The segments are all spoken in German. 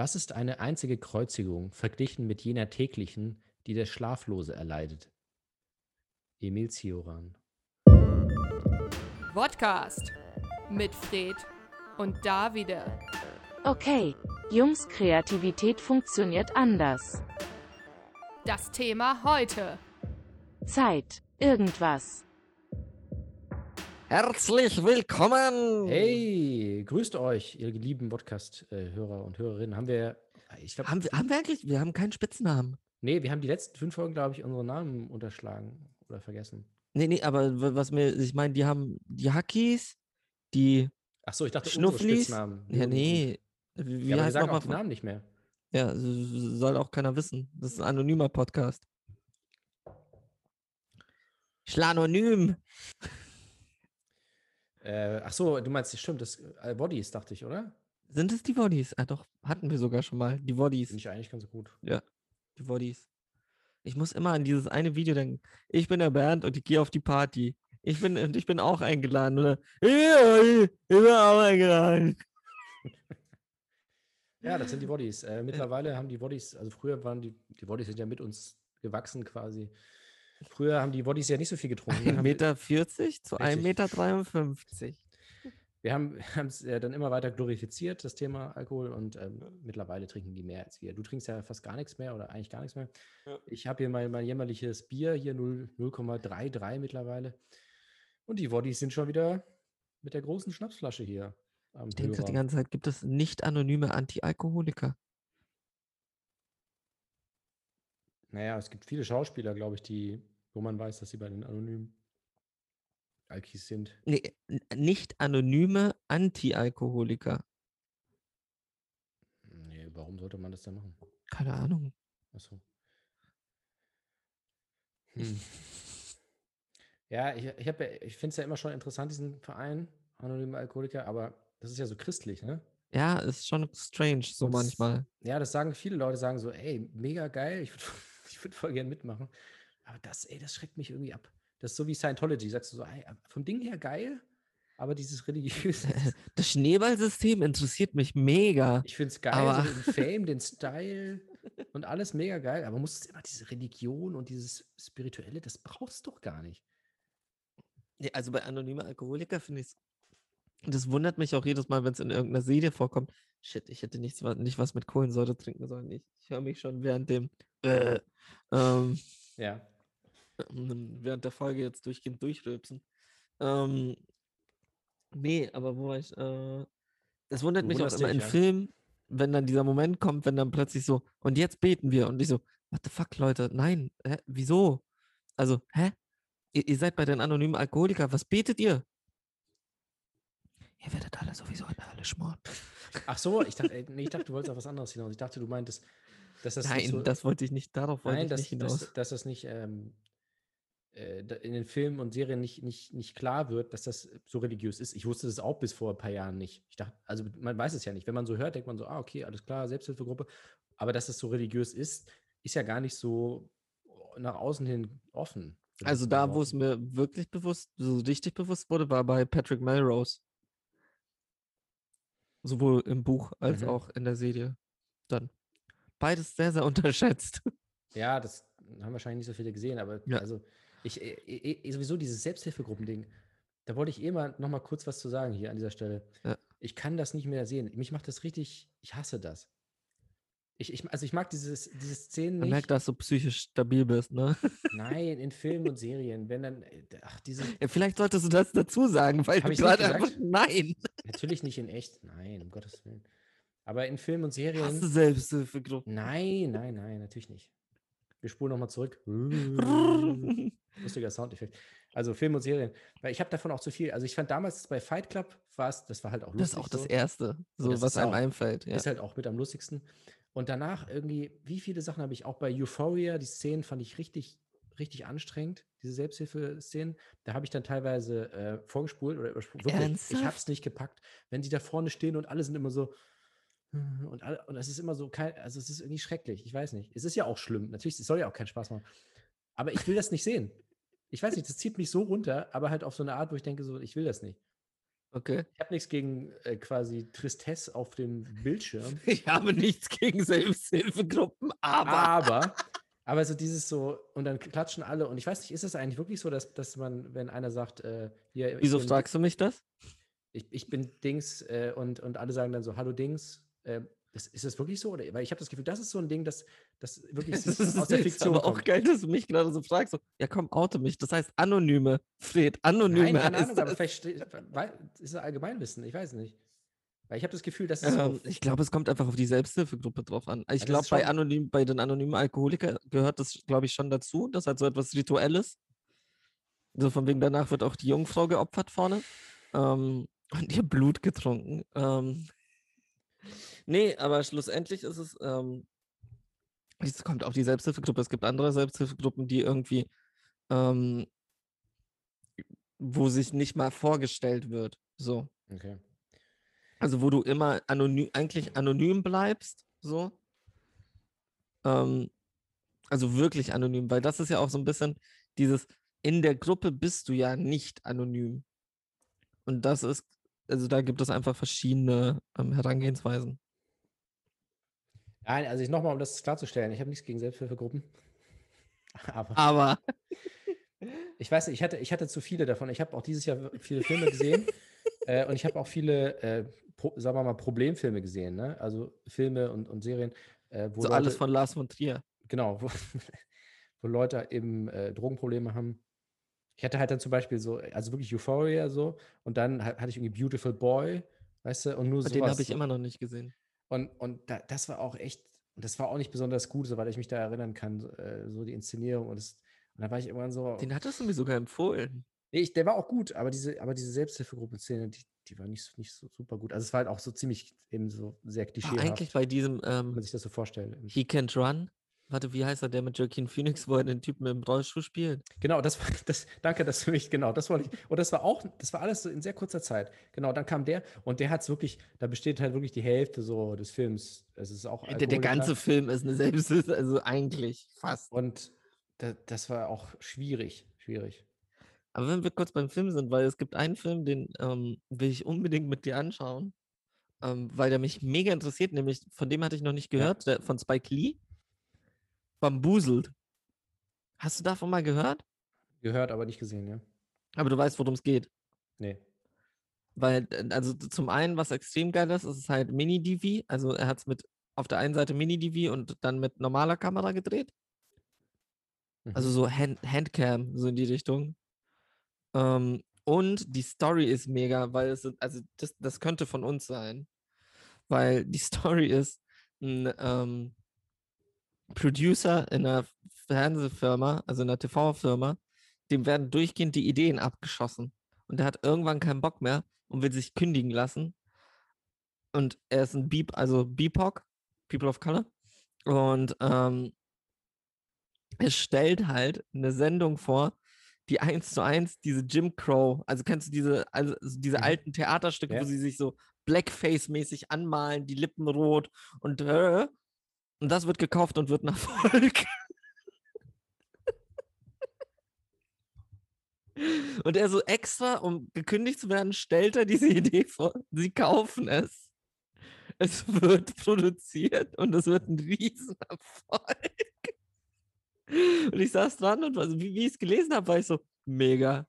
Was ist eine einzige Kreuzigung verglichen mit jener täglichen, die der Schlaflose erleidet? Emil Cioran. Podcast mit Fred und Davide. Okay, Jungs, Kreativität funktioniert anders. Das Thema heute. Zeit, irgendwas. Herzlich willkommen! Hey, grüßt euch, ihr lieben Podcast-Hörer und Hörerinnen. Haben wir, ich glaube, Haben wir, haben wir eigentlich, wir haben keinen Spitznamen. nee, wir haben die letzten fünf Folgen, glaube ich, unsere Namen unterschlagen oder vergessen. Nee, nee, aber was mir, ich meine, die haben die Hackies, die, Ach so, ich dachte, Schnufflis? Spitznamen. ja, nee, wie ja, aber wir heißt sagen auch die Namen nicht mehr. Ja, soll auch keiner wissen. Das ist ein anonymer Podcast. Schlanonym. Äh, ach so, du meinst, stimmt, das äh, Bodies, dachte ich, oder? Sind es die Bodies? Ah, doch, hatten wir sogar schon mal. Die Bodies. Finde ich eigentlich ganz gut. Die Bodies. Ich muss immer an dieses eine Video denken. Ich bin der Bernd und ich gehe auf die Party. Ich bin, und ich bin auch eingeladen. Oder? Ja, ich bin auch eingeladen. Ja, das sind die Bodies. Äh, mittlerweile haben die Bodies, also früher waren die, die Bodies sind ja mit uns gewachsen quasi. Früher haben die Bodies ja nicht so viel getrunken. Dann 1,40 haben wir- Meter 40 zu Richtig. 1,53 Meter. Wir haben es äh, dann immer weiter glorifiziert, das Thema Alkohol, und ähm, mittlerweile trinken die mehr als wir. Du trinkst ja fast gar nichts mehr oder eigentlich gar nichts mehr. Ja. Ich habe hier mein, mein jämmerliches Bier, hier 0 0,33 mittlerweile. Und die Bodies sind schon wieder mit der großen Schnapsflasche hier am Ich denke die ganze Zeit, gibt es nicht anonyme Anti-Alkoholiker? Naja, es gibt viele Schauspieler, glaube ich, die, wo man weiß, dass sie bei den anonymen Alkis sind. Nee, nicht anonyme Anti-Alkoholiker. Nee, warum sollte man das denn machen? Keine Ahnung. Achso. Hm. Ja, ich, ich, ja- ich finde es ja immer schon interessant, diesen Verein, Anonyme Alkoholiker, aber das ist ja so christlich, ne? Ja, ist schon strange, so Und das- manchmal. Ja, das sagen viele Leute, sagen so, ey, mega geil, ich würde ich würd voll gern mitmachen. Aber das, ey, das schreckt mich irgendwie ab. Das ist so wie Scientology, sagst du so, ey, vom Ding her geil, aber dieses religiöse, Das Schneeballsystem interessiert mich mega. ich finde es geil, Aber- so den Fame, den Style und alles mega geil, aber muss es immer diese Religion und dieses Spirituelle, das brauchst du doch gar nicht. Nee, also bei anonyme Alkoholiker finde ich es. Das wundert mich auch jedes Mal, wenn es in irgendeiner Serie vorkommt. Shit, ich hätte nichts, nicht was mit Kohlensäure trinken sollen. Ich, ich höre mich schon während dem äh, ähm, Ja. während der Folge jetzt durchgehend durchrülpsen. Ähm, nee, aber wo war ich? Äh, das wundert Du mich auch immer dich, in ja. Filmen, wenn dann dieser Moment kommt, wenn dann plötzlich so, und jetzt beten wir. Und ich so, what the fuck, Leute? Nein, hä? wieso? Also, hä? Ihr, ihr seid bei den anonymen Alkoholikern, was betet ihr? Ihr werdet alle sowieso in der Hölle schmoren. Ach so, ich dachte, ey, nee, ich dachte, du wolltest auf was anderes hinaus. Ich dachte, du meintest, dass das Nein, so, das wollte ich nicht, darauf wollte nein, ich dass, nicht hinaus. dass, dass das nicht ähm, äh, in den Filmen und Serien nicht, nicht, nicht klar wird, dass das so religiös ist. Ich wusste das auch bis vor ein paar Jahren nicht. Ich dachte, also man weiß es ja nicht. Wenn man so hört, denkt man so, ah, okay, alles klar, Selbsthilfegruppe. Aber dass das so religiös ist, ist ja gar nicht so nach außen hin offen. Also da, wo es mir wirklich bewusst, so richtig bewusst wurde, war bei Patrick Melrose. Sowohl im Buch als Mhm. auch in der Serie. Dann. Beides sehr, sehr unterschätzt. Ja, das haben wahrscheinlich nicht so viele gesehen, aber Ja. also ich äh, äh, äh, sowieso dieses Selbsthilfegruppending, da wollte ich eh mal noch mal kurz was zu sagen hier an dieser Stelle. Ja. Ich kann das nicht mehr sehen. Mich macht das richtig, ich hasse das. Ich, ich, also ich mag dieses, diese Szenen Man nicht. merkt, dass du psychisch stabil bist, ne? Nein, in Filmen und Serien, wenn dann, ach, diese, Ja, vielleicht solltest du das dazu sagen, weil du gerade einfach. Nein. natürlich nicht in echt, nein, um Gottes Willen. Aber in Filmen und Ich hasse Serien, Selbsthilfegruppen. nein, nein, nein, natürlich nicht. Wir spulen nochmal zurück. Lustiger Soundeffekt. Also Film und Serien. Weil ich habe davon auch zu viel. Also ich fand damals bei Fight Club war es, das war halt auch lustig. Das ist auch das so. Erste, so das was einem auch- einfällt. Ja. Ist halt auch mit am lustigsten. Und danach irgendwie, wie viele Sachen habe ich auch bei Euphoria, die Szenen fand ich richtig, richtig anstrengend, diese Selbsthilfe-Szenen. Da habe ich dann teilweise äh, vorgespult oder überspult. Wirklich, ich Ernsthaft? habe es nicht gepackt. Wenn die da vorne stehen und alle sind immer so, und, alle, und es ist immer so, kein, also es ist irgendwie schrecklich. Ich weiß nicht. Es ist ja auch schlimm. Natürlich, es soll ja auch keinen Spaß machen. Aber ich will das nicht sehen. Ich weiß nicht, das zieht mich so runter, aber halt auf so eine Art, wo ich denke, so, ich will das nicht. Okay. Ich habe nichts gegen äh, quasi Tristesse auf dem Bildschirm. Ich habe nichts gegen Selbsthilfegruppen, aber. Aber, aber so dieses so, und dann klatschen alle. Und ich weiß nicht, ist es eigentlich wirklich so, dass, dass man, wenn einer sagt, äh, hier, Wieso bin- fragst du mich das? ich, ich bin Dings äh, und, und alle sagen dann so, hallo Dings. Äh, das, ist das wirklich so? Oder, weil ich habe das Gefühl, das ist so ein Ding, das, das wirklich Das ist, aus der ist Fiktion aber auch kommt. geil, dass du mich gerade so fragst. So, ja, komm, oute mich. Das heißt Anonyme, Fred. Anonyme. Nein, keine Ahnung, aber vielleicht ist es Allgemeinwissen, ich weiß nicht. Weil ich habe das Gefühl, dass es so, Ähm, ich glaube, es kommt einfach auf die Selbsthilfegruppe drauf an. Ich glaube, bei, anonym, bei den anonymen Alkoholikern gehört das, glaube ich, schon dazu. Das hat so etwas Rituelles. So von wegen danach wird auch die Jungfrau geopfert vorne. Ähm, und ihr Blut getrunken. Ähm, nee, aber schlussendlich ist es, ähm, es kommt auf die Selbsthilfegruppe. Es gibt andere Selbsthilfegruppen, die irgendwie, ähm, wo sich nicht mal vorgestellt wird. So. okay. Also wo du immer anonym, eigentlich anonym bleibst, so. Ähm, also wirklich anonym, weil das ist ja auch so ein bisschen dieses, in der Gruppe bist du ja nicht anonym. Und das ist, also da gibt es einfach verschiedene ähm, Herangehensweisen. Nein, also ich nochmal, um das klarzustellen, ich habe nichts gegen Selbsthilfegruppen. Aber Aber ich weiß nicht, ich hatte, ich hatte zu viele davon. Ich habe auch dieses Jahr viele Filme gesehen äh, und ich habe auch viele, äh, pro, sagen wir mal, Problemfilme gesehen. Ne? Also Filme und, und Serien, äh, wo so Leute, alles von Lars von Trier. genau, wo, wo Leute eben äh, Drogenprobleme haben. Ich hatte halt dann zum Beispiel so, also wirklich Euphoria so und dann ha- hatte ich irgendwie Beautiful Boy, weißt du, und nur so. Den habe ich immer noch nicht gesehen. Und, und da, das war auch echt, und das war auch nicht besonders gut, soweit ich mich da erinnern kann, so, äh, so die Inszenierung. Und, das, und da war ich irgendwann so. Den hattest du mir sogar empfohlen. nee, ich, der war auch gut, aber diese, aber diese Selbsthilfegruppen-Szene, die, die war nicht, so- nicht so super gut. Also es war halt auch so ziemlich eben so sehr War klischeehaft, eigentlich bei diesem wenn man ähm, sich das so vorstellt. He Can't Run. Warte, wie heißt er, der mit Joaquin Phoenix, wo er den Typen im Rollstuhl spielt? Genau, das war, das, danke, dass du mich, genau, das wollte ich. Und das war auch, das war alles so in sehr kurzer Zeit. Genau, dann kam der und der hat es wirklich, da besteht halt wirklich die Hälfte so des Films. Es ist auch Der, der ganze Film ist eine Selbsthilfe, also eigentlich fast. Und da, das war auch schwierig, schwierig. Aber wenn wir kurz beim Film sind, weil es gibt einen Film, den ähm, will ich unbedingt mit dir anschauen, ähm, weil der mich mega interessiert, nämlich von dem hatte ich noch nicht Ja. gehört, der, von Spike Lee. Bambuselt. Hast du davon mal gehört? Gehört, aber nicht gesehen, ja. Aber du weißt, worum es geht. Nee. Weil, äh, also zum einen, was extrem geil ist, ist es halt Mini-DV. Also er hat es mit auf der einen Seite Mini-DV und dann mit normaler Kamera gedreht. Also Mhm. so Hand Handcam, so in die Richtung. Ähm, und die Story ist mega, weil es also das, das könnte von uns sein. Weil die Story ist, ein ähm, Producer in einer Fernsehfirma, also in einer TV-Firma, dem werden durchgehend die Ideen abgeschossen. Und der hat irgendwann keinen Bock mehr und will sich kündigen lassen. Und er ist ein Beep, also BIPOC, People of Color. Und ähm, es stellt halt eine Sendung vor, die eins zu eins diese Jim Crow, also kennst du diese, also diese Mhm. alten Theaterstücke, Ja. wo sie sich so Blackface-mäßig anmalen, die Lippen rot und äh, und das wird gekauft und wird ein Erfolg. Und er so extra, um gekündigt zu werden, stellt er diese Idee vor. Sie kaufen es. Es wird produziert und es wird ein Riesenerfolg. Und ich saß dran und also, wie, wie ich es gelesen habe, war ich so, mega.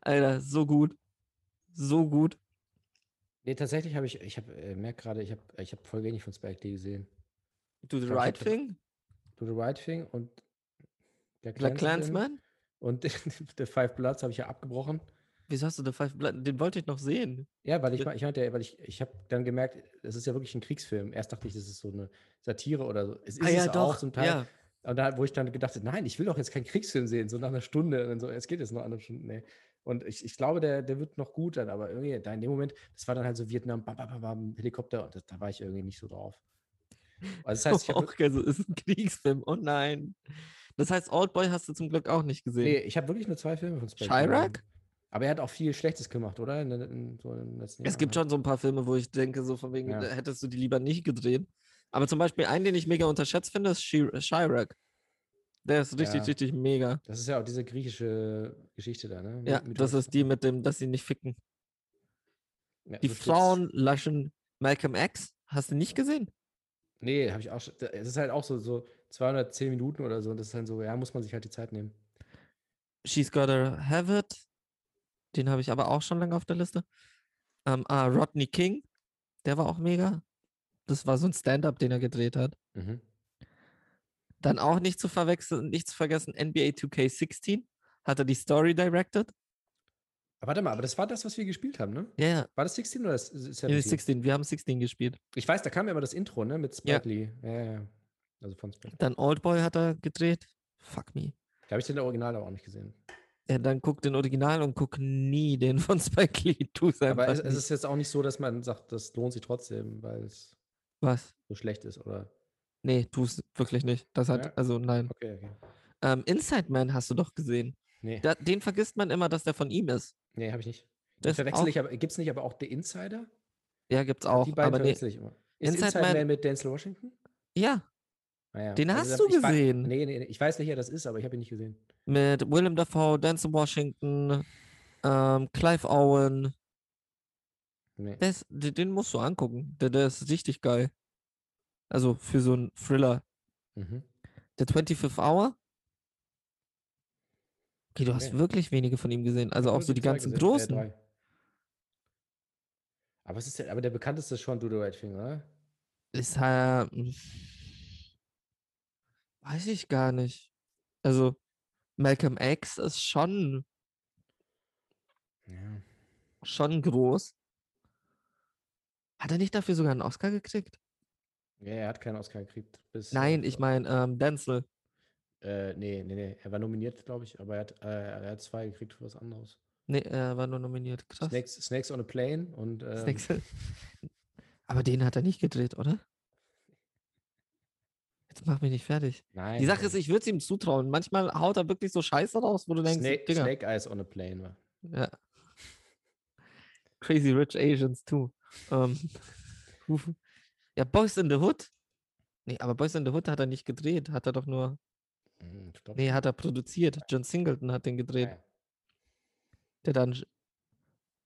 Alter, so gut. So gut. Nee, tatsächlich habe ich, ich habe, äh, merke gerade, ich habe ich hab voll wenig von Spike Lee gesehen. Do the glaub, right thing? Do the Right Thing und der Black Clansman und The Five Bloods habe ich ja abgebrochen. Wieso hast du The Five Blood? Den wollte ich noch sehen. Ja, weil ich, ich meinte, weil ich, ich habe dann gemerkt, es ist ja wirklich ein Kriegsfilm. Erst dachte ich, das ist so eine Satire oder so. Es ist ah ja, es doch. auch zum Teil. Ja. Und da, wo ich dann gedacht habe, nein, ich will doch jetzt keinen Kriegsfilm sehen, so nach einer Stunde. Und so, es geht jetzt noch eine Stunde. Nee. Und ich, ich glaube, der, der wird noch gut dann, aber irgendwie, da in dem Moment, das war dann halt so Vietnam, bam, bam, bam, Helikopter, und das, da war ich irgendwie nicht so drauf. Also das heißt, ich habe auch geil, so ist ein Kriegsfilm. Oh nein. Das heißt, Oldboy hast du zum Glück auch nicht gesehen. nee, ich hab wirklich nur zwei Filme von Spike Chirac? Aber er hat auch viel Schlechtes gemacht, oder? In, in, so Es gibt Jahren. schon so ein paar Filme, wo ich denke, so von wegen, Ja. hättest du die lieber nicht gedreht. Aber zum Beispiel einen, den ich mega unterschätzt finde, ist Chi- Chirac. Der ist richtig, Ja. richtig mega. Das ist ja auch diese griechische Geschichte da, ne? Ja, das Mythos. ist die mit dem, dass sie nicht ficken. Ja, Die. Frauen laschen Malcolm X. Hast du nicht gesehen? Nee, habe ich auch schon. Es ist halt auch so, so 210 Minuten oder so. Und das ist dann so, ja, muss man sich halt die Zeit nehmen. She's Gotta Have It. Den habe ich aber auch schon lange auf der Liste. Ähm, ah, Rodney King. Der war auch mega. Das war so ein Stand-up, den er gedreht hat. Mhm. Dann auch nicht zu verwechseln, nicht zu vergessen, NBA 2K16 hat er die Story directed. Aber warte mal, aber das war das, was wir gespielt haben, ne? Ja, ja. War das 16 oder das- ist Nee, 16. Wir haben 16 gespielt. Ich weiß, da kam ja immer das Intro, ne? Mit Ja. Spike Lee. Ja, ja, ja. Also von Spike. Dann Oldboy hat er gedreht. Fuck me. Da habe ich den Original aber auch nicht gesehen. Ja, dann guck den Original und guck nie den von Spike Lee. Tu es einfach Aber es, es ist jetzt auch nicht so, dass man sagt, das lohnt sich trotzdem, weil es Was? so schlecht ist, oder? Nee, tu es wirklich nicht. Das hat, Ja? also nein. Okay, okay. Ähm, Inside Man hast du doch gesehen. Nee, Da, den vergisst man immer, dass der von ihm ist. Nee habe ich nicht. Das Verwechsel auch- ich aber, gibt es nicht aber auch The Insider? Ja, gibt's auch. Die beiden aber nee, verwechsel ich immer. Ist Inside Inside, Man, Man- mit Denzel Washington? ja, Ah, ja. Den hast da- du gesehen. Nee, nee, nee, ich weiß, welcher das ist, aber ich habe ihn nicht gesehen. mit Willem Dafoe, Denzel Washington, ähm, Clive Owen. Nee. Ist, den, musst du angucken. Der, der ist richtig geil. Also für so einen Thriller. Mhm. Der 25th Hour. Okay, du hast Okay. wirklich wenige von ihm gesehen. Also auch so die ganzen gesehen, äh, großen. drei. aber was ist der, aber der bekannteste ist schon Do the Right Thing, oder? Ist halt. Weiß ich gar nicht. Also, Malcolm X ist schon, Ja. schon groß. Hat er nicht dafür sogar einen Oscar gekriegt? ja, er hat keinen Oscar gekriegt. Bis, äh, Nein, ich meine, ähm, Denzel. Äh, nee, nee, nee. Er war nominiert, glaube ich, aber er hat, äh, er hat zwei gekriegt für was anderes. Nee, er war nur nominiert. Krass. Snakes, Snakes on a Plane und ähm, Snakes. Aber den hat er nicht gedreht, oder? Jetzt mach mich nicht fertig. nein. Die Sache ist, ich würde es ihm zutrauen. Manchmal haut er wirklich so Scheiße raus, wo du denkst, Snake, Digga, Snake Eyes on a Plane war. Ja. Crazy Rich Asians too. Ähm, ja, Boys in the Hood. Nee, aber Boys in the Hood hat er nicht gedreht. Hat er doch nur. Hm, ich glaub Nee, hat er produziert. John Singleton hat den gedreht, ja. der dann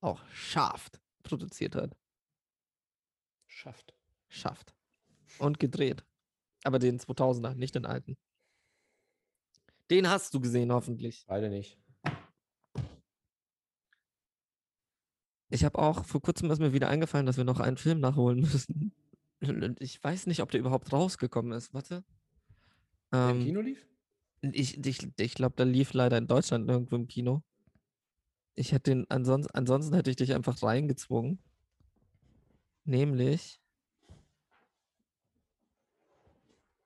auch Shaft produziert hat. Schafft. Schafft. Und gedreht. Aber den 2000er, nicht den alten. Den hast du gesehen, hoffentlich. Beide nicht. Ich habe auch, vor kurzem ist mir wieder eingefallen, dass wir noch einen Film nachholen müssen. Und ich weiß nicht, ob der überhaupt rausgekommen ist. Warte. Der im Ähm, Kino lief? Ich ich, ich glaube, der lief leider in Deutschland irgendwo im Kino. Ich hätte den, ansonsten, ansonsten hätte ich dich einfach reingezwungen. Nämlich.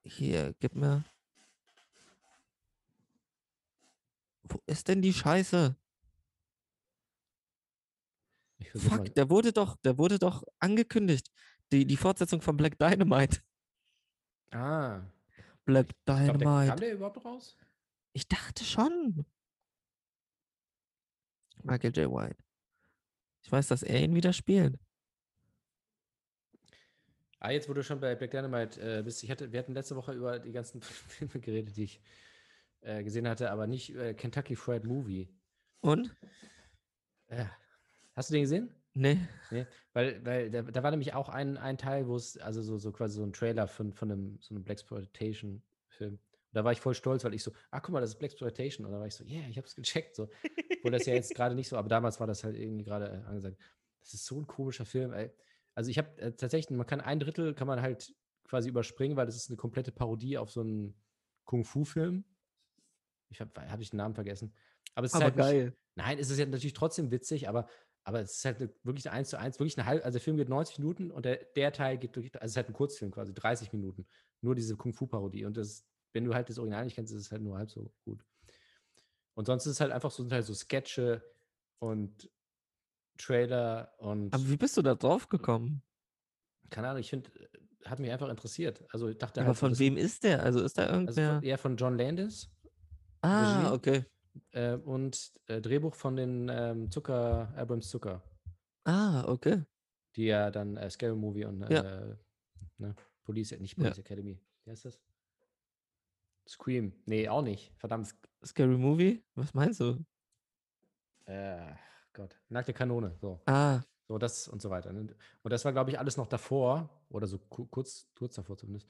Hier, gib mir. Wo ist denn die Scheiße? Versuch mal. Fuck, der wurde doch, der wurde doch angekündigt. Die, die Fortsetzung von Black Dynamite. Ah. Black Ich glaub, der, kam Dynamite. der überhaupt raus? Ich dachte schon. Michael J. White. Ich weiß, dass er ihn wieder spielt. Ah, jetzt wurde schon bei Black Dynamite äh, bist. Ich hatte, wir hatten letzte Woche über die ganzen Filme geredet, die ich äh, gesehen hatte, aber nicht äh, Kentucky Fried Movie. Und? Äh, hast du den gesehen? Nee. Nee, weil, weil da, da war nämlich auch ein, ein Teil, wo es, also so, so quasi so ein Trailer von, von einem, so einem Blaxploitation-Film. Da war ich voll stolz, weil ich so, ah, guck mal, das ist Blaxploitation. Und da war ich so, yeah, ich hab's gecheckt. So. Obwohl das ja jetzt gerade nicht so, aber damals war das halt irgendwie gerade äh, angesagt. Das ist so ein komischer Film, ey. Also ich habe äh, tatsächlich, man kann ein Drittel kann man halt quasi überspringen, weil das ist eine komplette Parodie auf so einen Kung-Fu-Film. Ich habe hab ich den Namen vergessen. Aber es ist Aber halt nicht, geil. Nein, es ist ja natürlich trotzdem witzig, aber, aber es ist halt eine, wirklich eine 1 zu 1, wirklich eine halbe, also der Film geht 90 Minuten und der, der Teil geht durch, also es ist halt ein Kurzfilm quasi, 30 Minuten. Nur diese Kung-Fu-Parodie. Und das, wenn du halt das Original nicht kennst, ist es halt nur halb so gut. Und sonst ist es halt einfach so, sind halt so Sketche und Trailer und Aber wie bist du da drauf gekommen? keine Ahnung, ich finde, hat mich einfach interessiert. Also ich dachte Aber halt, von wem ist der? Also ist da also irgendwer? von, eher von John Landis ah, Regie? okay. Äh, und äh, Drehbuch von den ähm, Zucker, Abrams Zucker. Ah, okay. die ja dann äh, Scary Movie und Ja. äh, ne, Police, nicht Ja. Police Academy. Wie heißt das? Scream. Nee, auch nicht. Verdammt. Scary Movie? Was meinst du? Äh, Gott. Nackte Kanone. So. Ah, So, das und so weiter. ne? Und das war, glaube ich, alles noch davor oder so ku- kurz, kurz davor zumindest.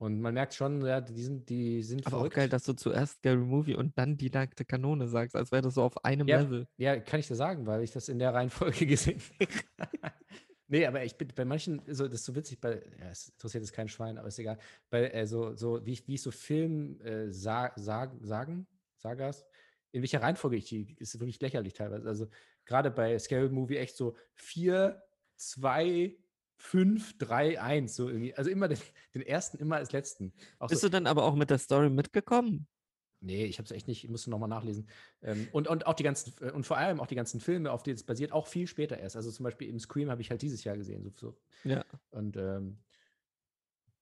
Und man merkt schon, ja, die sind, die sind Aber auch verrückt. geil, dass du zuerst Scary Movie und dann die nackte Kanone sagst, als wäre das so auf einem Ja. Level. Ja, kann ich dir sagen, weil ich das in der Reihenfolge gesehen habe. nee, aber ich bin bei manchen, so, das ist so witzig, bei, ja, es interessiert jetzt kein Schwein, aber ist egal. Bei äh, so, so wie, ich- wie ich so Film äh, sa sag, sagen, Sagas, in welcher Reihenfolge ich die, ist wirklich lächerlich teilweise. Also gerade bei Scary Movie echt so 4, 2, 5, 3, 1, so irgendwie. Also immer den, den ersten, immer als letzten. Auch Bist so, du dann aber auch mit der Story mitgekommen? Nee, ich habe es echt nicht, ich musste nochmal nachlesen. Ähm, und, und auch die ganzen, äh, und vor allem auch die ganzen Filme, auf die es basiert, auch viel später erst. Also zum Beispiel im Scream habe ich halt dieses Jahr gesehen. So, so. Ja. Und ähm,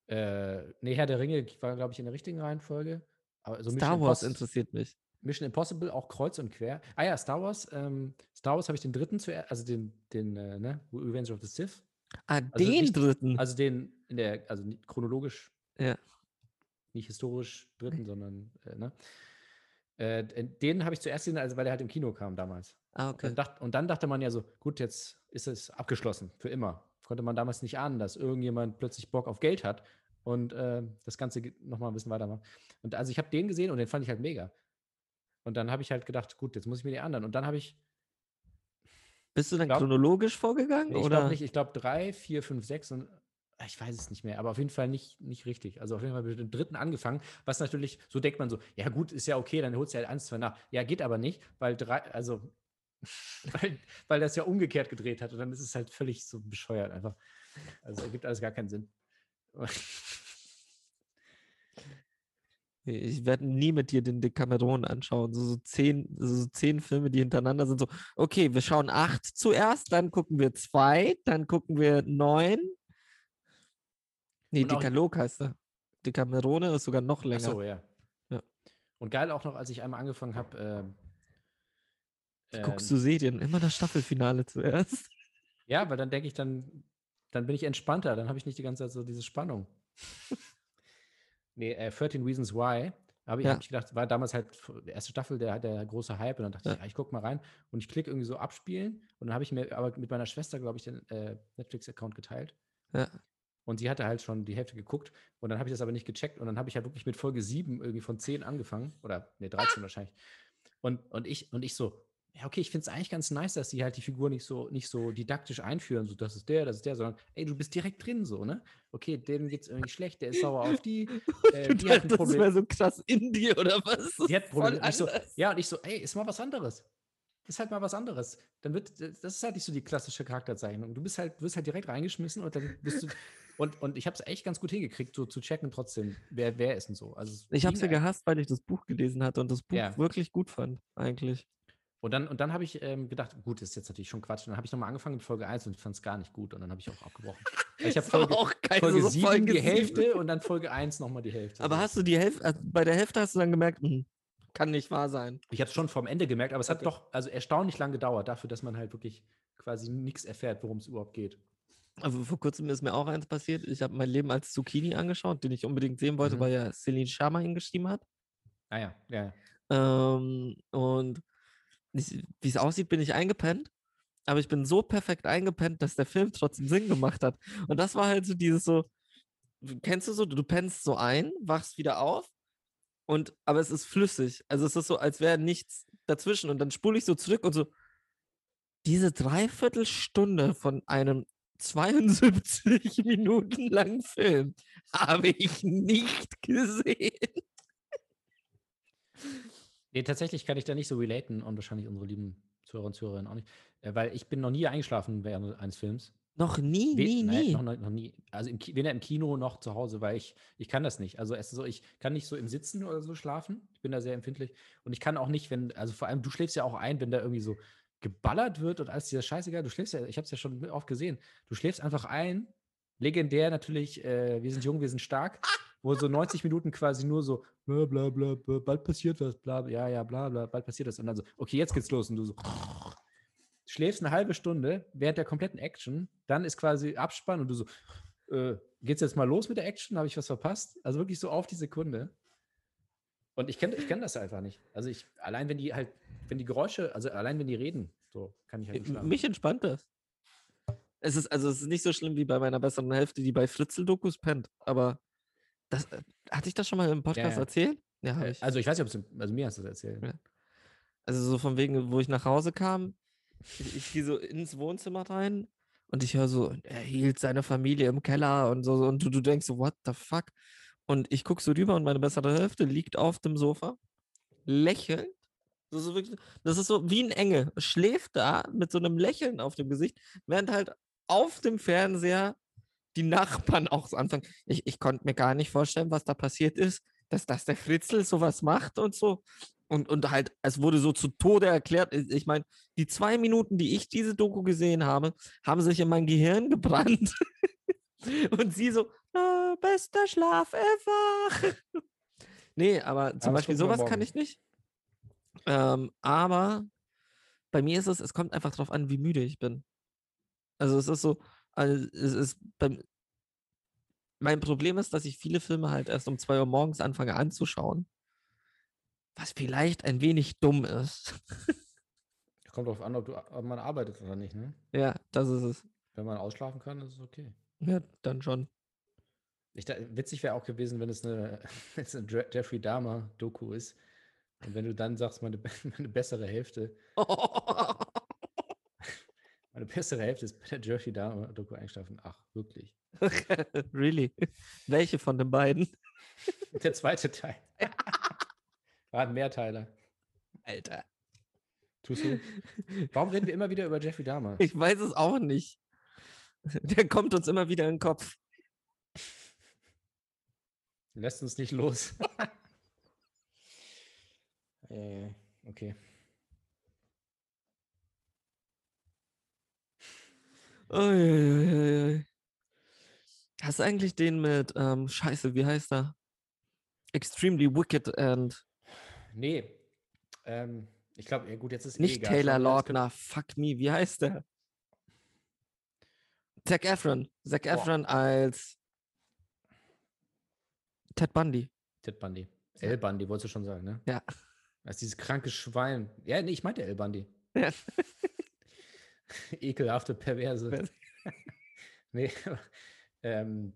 äh, nee, Herr der Ringe war, glaube ich, in der richtigen Reihenfolge. Aber so Star Wars interessiert mich. Mission Impossible auch kreuz und quer. Ah ja, Star Wars. Ähm, Star Wars habe ich den dritten zuerst, also den, den, äh, ne, Revenge of the Sith. Ah, Also den nicht- dritten. Also den in der, also nicht chronologisch, ja. nicht historisch dritten, sondern, äh, ne? Äh, den habe ich zuerst gesehen, also weil er halt im Kino kam damals. Ah, Und, okay. dann dacht, und dann dachte man ja so, gut, jetzt ist es abgeschlossen, für immer. Konnte man damals nicht ahnen, dass irgendjemand plötzlich Bock auf Geld hat und äh, das Ganze nochmal ein bisschen weitermacht. Und also ich habe den gesehen und den fand ich halt mega. Und dann habe ich halt gedacht, gut, jetzt muss ich mir die anderen. Und dann habe ich, Bist du dann glaub- chronologisch vorgegangen? nee, ich oder? glaube nicht, ich glaube drei, vier, fünf, sechs und ah, ich weiß es nicht mehr, aber auf jeden Fall nicht, nicht richtig. Also auf jeden Fall mit dem dritten angefangen, was natürlich, so denkt man so, ja gut, ist ja okay, dann holst du halt eins, zwei nach. Ja, geht aber nicht, weil drei, also, weil, weil das ja umgekehrt gedreht hat und dann ist es halt völlig so bescheuert einfach. Also ergibt alles gar keinen Sinn. Ich werde nie mit dir den Decameron anschauen. So, so, zehn, so zehn Filme, die hintereinander sind. So, okay, wir schauen acht zuerst, dann gucken wir zwei, dann gucken wir neun. Nee, Dekalog heißt er. Decamerone ist sogar noch Ach länger. so, ja. Ja. Und geil auch noch, als ich einmal angefangen habe, ähm, Wie guckst ähm, du Serien? Immer das Staffelfinale zuerst. Ja, weil dann denke ich, dann, dann bin ich entspannter, dann habe ich nicht die ganze Zeit so diese Spannung. nee, äh, 13 Reasons Why, habe ich, Ja. hab ich gedacht, war damals halt die erste Staffel, der, der große Hype. Und dann dachte Ja. ich, ja, ich gucke mal rein. Und ich klicke irgendwie so abspielen. Und dann habe ich mir aber mit meiner Schwester, glaube ich, den äh, Netflix-Account geteilt. Ja. und sie hatte halt schon die Hälfte geguckt. Und dann habe ich das aber nicht gecheckt. Und dann habe ich halt wirklich mit Folge 7 irgendwie von 10 angefangen. Oder ne, 13 wahrscheinlich. Und, und, ich, und ich so, ja, okay, ich finde es eigentlich ganz nice, dass sie halt die Figur nicht so, nicht so didaktisch einführen, so das ist der, das ist der, sondern ey, du bist direkt drin, so, ne? Okay, dem geht's irgendwie schlecht, der ist sauer auf die, äh, die hat ein das wäre so krass in dir, oder was? Die hat ein Voll Problem. Und Ich so, ja, und ich so, ey, ist mal was anderes. Ist halt mal was anderes. Dann wird, das ist halt nicht so die klassische Charakterzeichnung. Du bist halt, wirst halt direkt reingeschmissen und dann bist du. Und, und ich habe es echt ganz gut hingekriegt, so zu checken trotzdem, wer, wer ist denn so. Also es Ich habe es ja gehasst, weil ich das Buch gelesen hatte und das Buch Ja. wirklich gut fand, eigentlich. Und dann, und dann habe ich ähm, gedacht, gut, das ist jetzt natürlich schon Quatsch. Und dann habe ich nochmal angefangen mit Folge 1 und fand es gar nicht gut. Und dann habe ich auch abgebrochen. Ich habe Folge, auch geil, Folge so 7 Folge die. Hälfte und dann Folge 1 nochmal die Hälfte. Aber hast du die Hälfte, also bei der Hälfte hast du dann gemerkt, hm, kann nicht wahr sein. Ich habe es schon vom Ende gemerkt, aber es hat Okay. doch also erstaunlich lang gedauert, dafür, dass man halt wirklich quasi nichts erfährt, worum es überhaupt geht. Also vor kurzem ist mir auch eins passiert. Ich habe mein Leben als Zucchini angeschaut, den ich unbedingt sehen wollte, Mhm. weil ja Celine Sharma ihn geschrieben hat. Ah ja, ja. ja. Ähm, und ich- wie es aussieht, bin ich eingepennt. Aber ich bin so perfekt eingepennt, dass der Film trotzdem Sinn gemacht hat. Und das war halt so dieses so, kennst du so, du pennst so ein, wachst wieder auf und aber es ist flüssig. Also es ist so, als wäre nichts dazwischen. Und dann spule ich so zurück und so, diese Dreiviertelstunde von einem 72 Minuten langen Film habe ich nicht gesehen. Nee, tatsächlich kann ich da nicht so relaten und wahrscheinlich unsere lieben Zuhörer und Zuhörerinnen auch nicht. Äh, weil ich bin noch nie eingeschlafen während eines Films. Noch nie, We- nie, nein, nie. Noch, noch, nie. Also im weder im Kino noch zu Hause, weil ich, ich kann das nicht. Also es so, ich kann nicht so im Sitzen oder so schlafen. Ich bin da sehr empfindlich. Und ich kann auch nicht, wenn, also vor allem, du schläfst ja auch ein, wenn da irgendwie so geballert wird und alles dieser Scheißegal. Du schläfst ja, ich habe es ja schon oft gesehen. Du schläfst einfach ein. Legendär natürlich, äh, wir sind jung, wir sind stark. Wo so 90 Minuten quasi nur so, bla bla bla, bla bald passiert was, bla, bla, ja, ja, bla, bla, bald passiert das. Und dann so, okay, jetzt geht's los. Und du so, schläfst eine halbe Stunde während der kompletten Action, dann ist quasi Abspann und du so, äh, geht's jetzt mal los mit der Action? Habe ich was verpasst? Also wirklich so auf die Sekunde. Und ich kenne ich kenn das einfach nicht. Also ich, allein wenn die halt, wenn die Geräusche, also allein wenn die reden, so kann ich halt nicht schlafen. Mich entspannt das. Es ist, also es ist nicht so schlimm wie bei meiner besseren Hälfte, die bei Fritzel-Dokus pennt. Aber das, äh, hatte ich das schon mal im Podcast ja. erzählt? Ja, habe ich. Also ich weiß nicht, ob es, also mir hast du das erzählt. Also so von wegen, wo ich nach Hause kam, ich, ich gehe so ins Wohnzimmer rein und ich höre so, er hielt seine Familie im Keller und so und du, du denkst so, what the fuck? Und ich gucke so rüber und meine bessere Hälfte liegt auf dem Sofa, lächelnd. Das ist, wirklich, das ist so wie ein Engel, schläft da mit so einem Lächeln auf dem Gesicht, während halt auf dem Fernseher die Nachbarn auch so anfangen. Ich, ich konnte mir gar nicht vorstellen, was da passiert ist, dass, dass der Fritzl sowas macht und so. Und, und halt, es wurde so zu Tode erklärt. Ich meine, die zwei Minuten, die ich diese Doku gesehen habe, haben sich in mein Gehirn gebrannt. und sie so, "Ah, bester Schlaf ever. nee, aber zum das Beispiel sowas kann ich nicht. Ähm, aber bei mir ist es, es kommt einfach drauf an, wie müde ich bin. Also es ist so, also es ist beim, mein Problem ist, dass ich viele Filme halt erst um 2 Uhr morgens anfange anzuschauen. Was vielleicht ein wenig dumm ist. Kommt darauf an, ob, du, ob man arbeitet oder nicht, ne? ja, das ist es. Wenn man ausschlafen kann, ist es okay. Ja, dann schon. Ich, da, witzig wäre auch gewesen, wenn es eine, wenn es eine Je- Jeffrey Dahmer-Doku ist. Und wenn du dann sagst, meine, meine bessere Hälfte, meine bessere Hälfte ist bei der Jeffrey Dahmer-Doku eingeschlafen. Ach, wirklich. really? Welche von den beiden? Der zweite Teil. War ein Mehrteiler. Alter. Tust du? Warum reden wir immer wieder über Jeffrey Dahmer? Ich weiß es auch nicht. Der kommt uns immer wieder in den Kopf. Lässt uns nicht los. äh, okay. Uiuiuiui. Hast du eigentlich den mit, ähm, Scheiße, wie heißt er? Extremely Wicked and Nee. Ähm, ich glaube, ja gut, jetzt ist eh nicht egal. Taylor Lautner, fuck me, wie heißt der? Zac Efron. Zac Boah. Efron als Ted Bundy. Ted Bundy. El Bundy, wolltest du schon sagen, ne? Ja. Ist dieses kranke Schwein. Ja, nee, ich meinte El Bundy. Ja. Ekelhafte, perverse. Nee, ähm,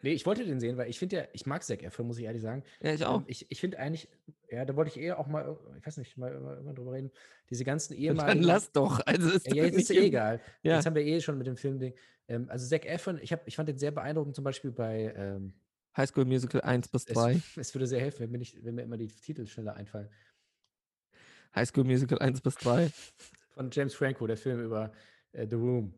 nee, ich wollte den sehen, weil ich finde ja, ich mag Zac Efron, muss ich ehrlich sagen. Ja, ich auch. Ähm, Ich, ich finde eigentlich, ja, da wollte ich eher auch mal, ich weiß nicht, mal immer, immer drüber reden, diese ganzen Dann ehemaligen. lass doch. Also ist Ja, jetzt ist eh egal. Ja. Jetzt haben wir eh schon mit dem Filmding. Ähm, also Zac Efron, ich, hab, ich fand den sehr beeindruckend, zum Beispiel bei, ähm, High School Musical 1 bis 3. es, es würde sehr helfen, wenn mir, nicht, wenn mir immer die Titel schneller einfallen. High School Musical 1 bis 3. Von James Franco, der Film über äh, The Room.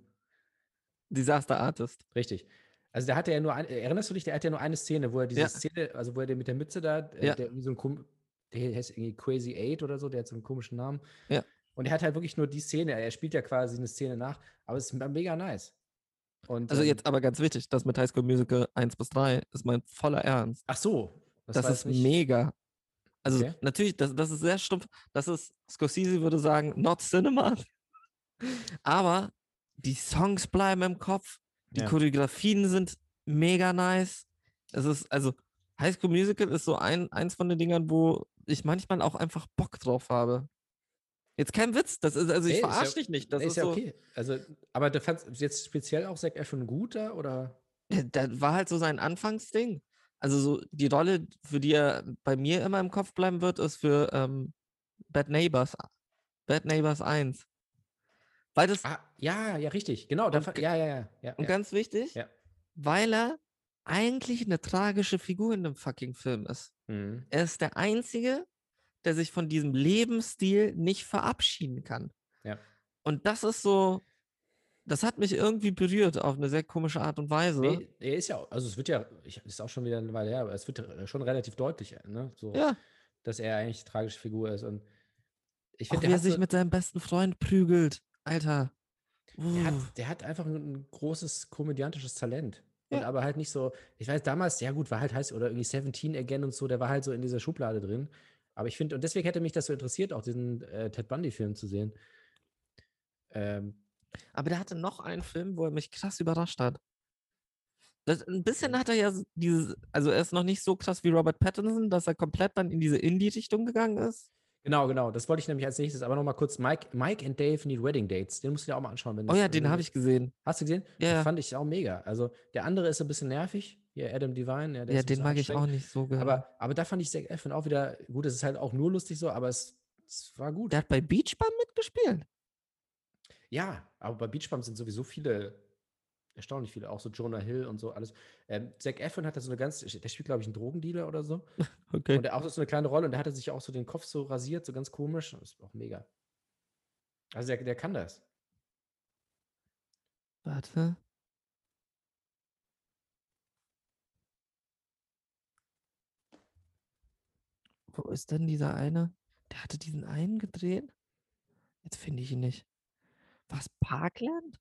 Disaster Artist. Richtig. Also der hatte ja nur, ein, erinnerst du dich, der hatte ja nur eine Szene, wo er diese Ja. Szene, also wo er den mit der Mütze da, äh, Ja. der irgendwie so ein der heißt irgendwie Crazy Eight oder so, der hat so einen komischen Namen. Ja. Und er hat halt wirklich nur die Szene, er spielt ja quasi eine Szene nach, aber es ist mega nice. Und, Also ähm, jetzt aber ganz wichtig, das mit High School Musical 1 bis 3 ist mein voller Ernst. Ach so. Das, war ist mega. Also Okay. natürlich, das, das ist sehr stumpf. Das ist, Scorsese würde sagen, not cinema. Aber die Songs bleiben im Kopf. Die Ja. Choreografien sind mega nice. Es ist, also, High School Musical ist so ein, eins von den Dingern, wo ich manchmal auch einfach Bock drauf habe. Jetzt kein Witz, das ist, also ich Nee, verarsche dich nicht. Das Nee, ist, ja so, okay. Also, aber du fandst jetzt speziell auch Zac Efron gut da, oder? Ja, Das war halt so sein Anfangsding. Also so die Rolle, für die er bei mir immer im Kopf bleiben wird, ist für ähm, Bad Neighbors. Bad Neighbors 1. Weil das, Ah, ja, ja, richtig. Genau, Und ja, ja, ja. ja, und ja. ganz wichtig, Ja. weil er eigentlich eine tragische Figur in dem fucking Film ist. Mhm. Er ist der Einzige, der sich von diesem Lebensstil nicht verabschieden kann. Ja. Und das ist so, das hat mich irgendwie berührt auf eine sehr komische Art und Weise. Nee, er ist ja, also es wird ja, ich, ist auch schon wieder eine Weile her, aber es wird schon relativ deutlich, ne? So, Ja, dass er eigentlich eine tragische Figur ist. Und ich finde, wie der, er sich so- mit seinem besten Freund prügelt. Alter. der, Uh. hat, der hat einfach ein großes komödiantisches Talent. Und Ja. aber halt nicht so, ich weiß, damals, ja gut, war halt heißt, oder irgendwie 17 again und so, der war halt so in dieser Schublade drin. Aber ich finde, und deswegen hätte mich das so interessiert, auch diesen äh, Ted Bundy-Film zu sehen. Ähm, Aber der hatte noch einen Film, wo er mich krass überrascht hat. Das, ein bisschen hat er ja dieses, also er ist noch nicht so krass wie Robert Pattinson, dass er komplett dann in diese Indie-Richtung gegangen ist. Genau, genau. Das wollte ich nämlich als nächstes. Aber nochmal kurz: Mike, Mike and Dave need Wedding Dates. Den musst du dir auch mal anschauen. Oh ja, den habe ich gesehen. Hast du gesehen? Ja, ja. fand ich auch mega. Also, der andere ist ein bisschen nervig. Hier, Adam Devine. Ja, Ja, den mag ich auch nicht so gerne. Aber, aber da fand ich Zac Efron auch wieder gut. Es ist halt auch nur lustig so, aber es, es war gut. der hat bei Beach Bum mitgespielt. Ja, aber bei Beach Bum sind sowieso viele, erstaunlich viele, auch so Jonah Hill und so alles. Ähm, Zac Efron hat da so eine ganz, der spielt, glaube ich, einen Drogendealer oder so. Okay. Und der auch so eine kleine Rolle und der hatte sich auch so den Kopf so rasiert, so ganz komisch. Das ist auch mega. Also der, der kann das. Warte. Wo ist denn dieser eine? Der hatte diesen einen gedreht? Jetzt finde ich ihn nicht. Was? Parkland?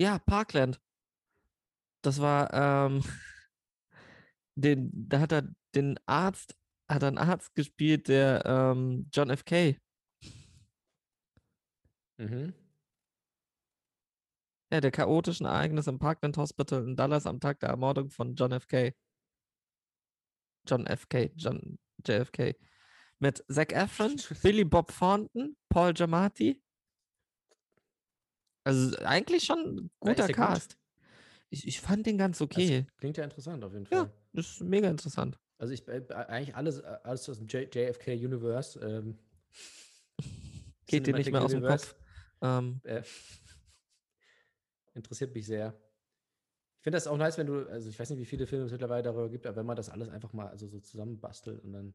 Ja, Parkland. Das war, ähm, den, da hat er den Arzt, hat er einen Arzt gespielt, der ähm, John F. K. Mhm. Ja, der chaotischen Ereignisse im Parkland Hospital in Dallas am Tag der Ermordung von John F. K. John F. K. John JFK. Mit Zac Efron, Billy Bob Thornton, Paul Giamatti. Also eigentlich schon ein guter gut? Cast. Ich, ich fand den ganz Das okay. klingt ja interessant auf jeden Ja. Fall. Das ist mega interessant. Also ich äh, eigentlich alles, alles aus dem JFK Universe. Ähm, Geht dir nicht mehr aus dem Kopf. Ähm, Äh, interessiert mich sehr. Ich finde das auch nice, wenn du, also ich weiß nicht, wie viele Filme es mittlerweile darüber gibt, aber wenn man das alles einfach mal also so zusammenbastelt und dann.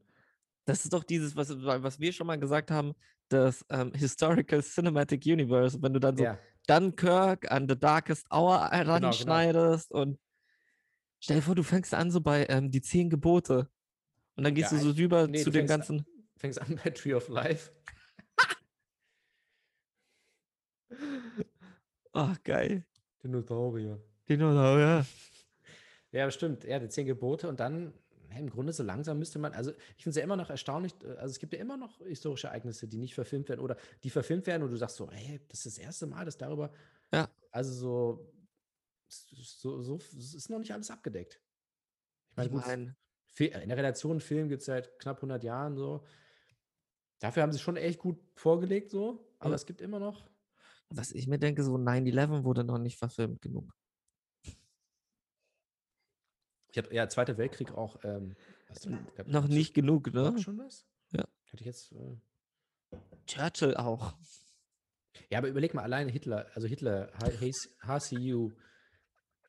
Das ist doch dieses, was, was wir schon mal gesagt haben, das ähm, Historical Cinematic Universe. Wenn du dann so ja, Dunkirk an The Darkest Hour genau. ranschneidest und stell dir vor, du fängst an so bei ähm, die zehn Gebote und dann gehst Ja, du so rüber nee, zu den fängst an- ganzen. fängst an bei Tree of Life. Ach, geil. Dinosaurier. Dinosaurier. Ja, stimmt. Ja, die zehn Gebote und dann, im Grunde so langsam müsste man, also ich finde es ja immer noch erstaunlich, äh, also es gibt ja immer noch historische Ereignisse, die nicht verfilmt werden oder die verfilmt werden und du sagst so, hey, das ist das erste Mal, dass darüber, Ja. also so, so, so, es ist noch nicht alles abgedeckt. Ich meine, Ich meine, Fi- in der Relation Film gibt es seit knapp 100 Jahren so. Dafür haben sie schon echt gut vorgelegt so, aber Ja. es gibt immer noch, was ich mir denke, so 9-11 wurde noch nicht verfilmt genug. Ich habe ja Zweiter Weltkrieg auch, ähm, was, N- gab- Noch nicht genug, ne? schon was? Ja. Hätte ich jetzt, äh, Churchill auch. Ja, aber überleg mal alleine Hitler, also Hitler, HCU.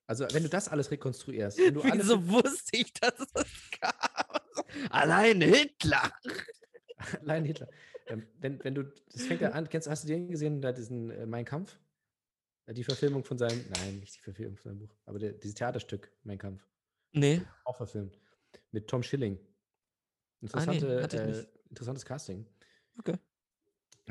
Also, wenn du das alles rekonstruierst, wenn du Wieso wusste ich, dass es das gab? Allein Hitler. allein Hitler. Ähm, wenn, wenn du, das fängt ja an, kennst, hast du den gesehen, da diesen äh, Mein Kampf? Äh, Die Verfilmung von seinem, nein, nicht die Verfilmung von seinem Buch, aber der, dieses Theaterstück, Mein Kampf, Nee. auch verfilmt. Mit Tom Schilling. Ah, nee, Interessante, hatte ich äh, interessantes Casting. Okay.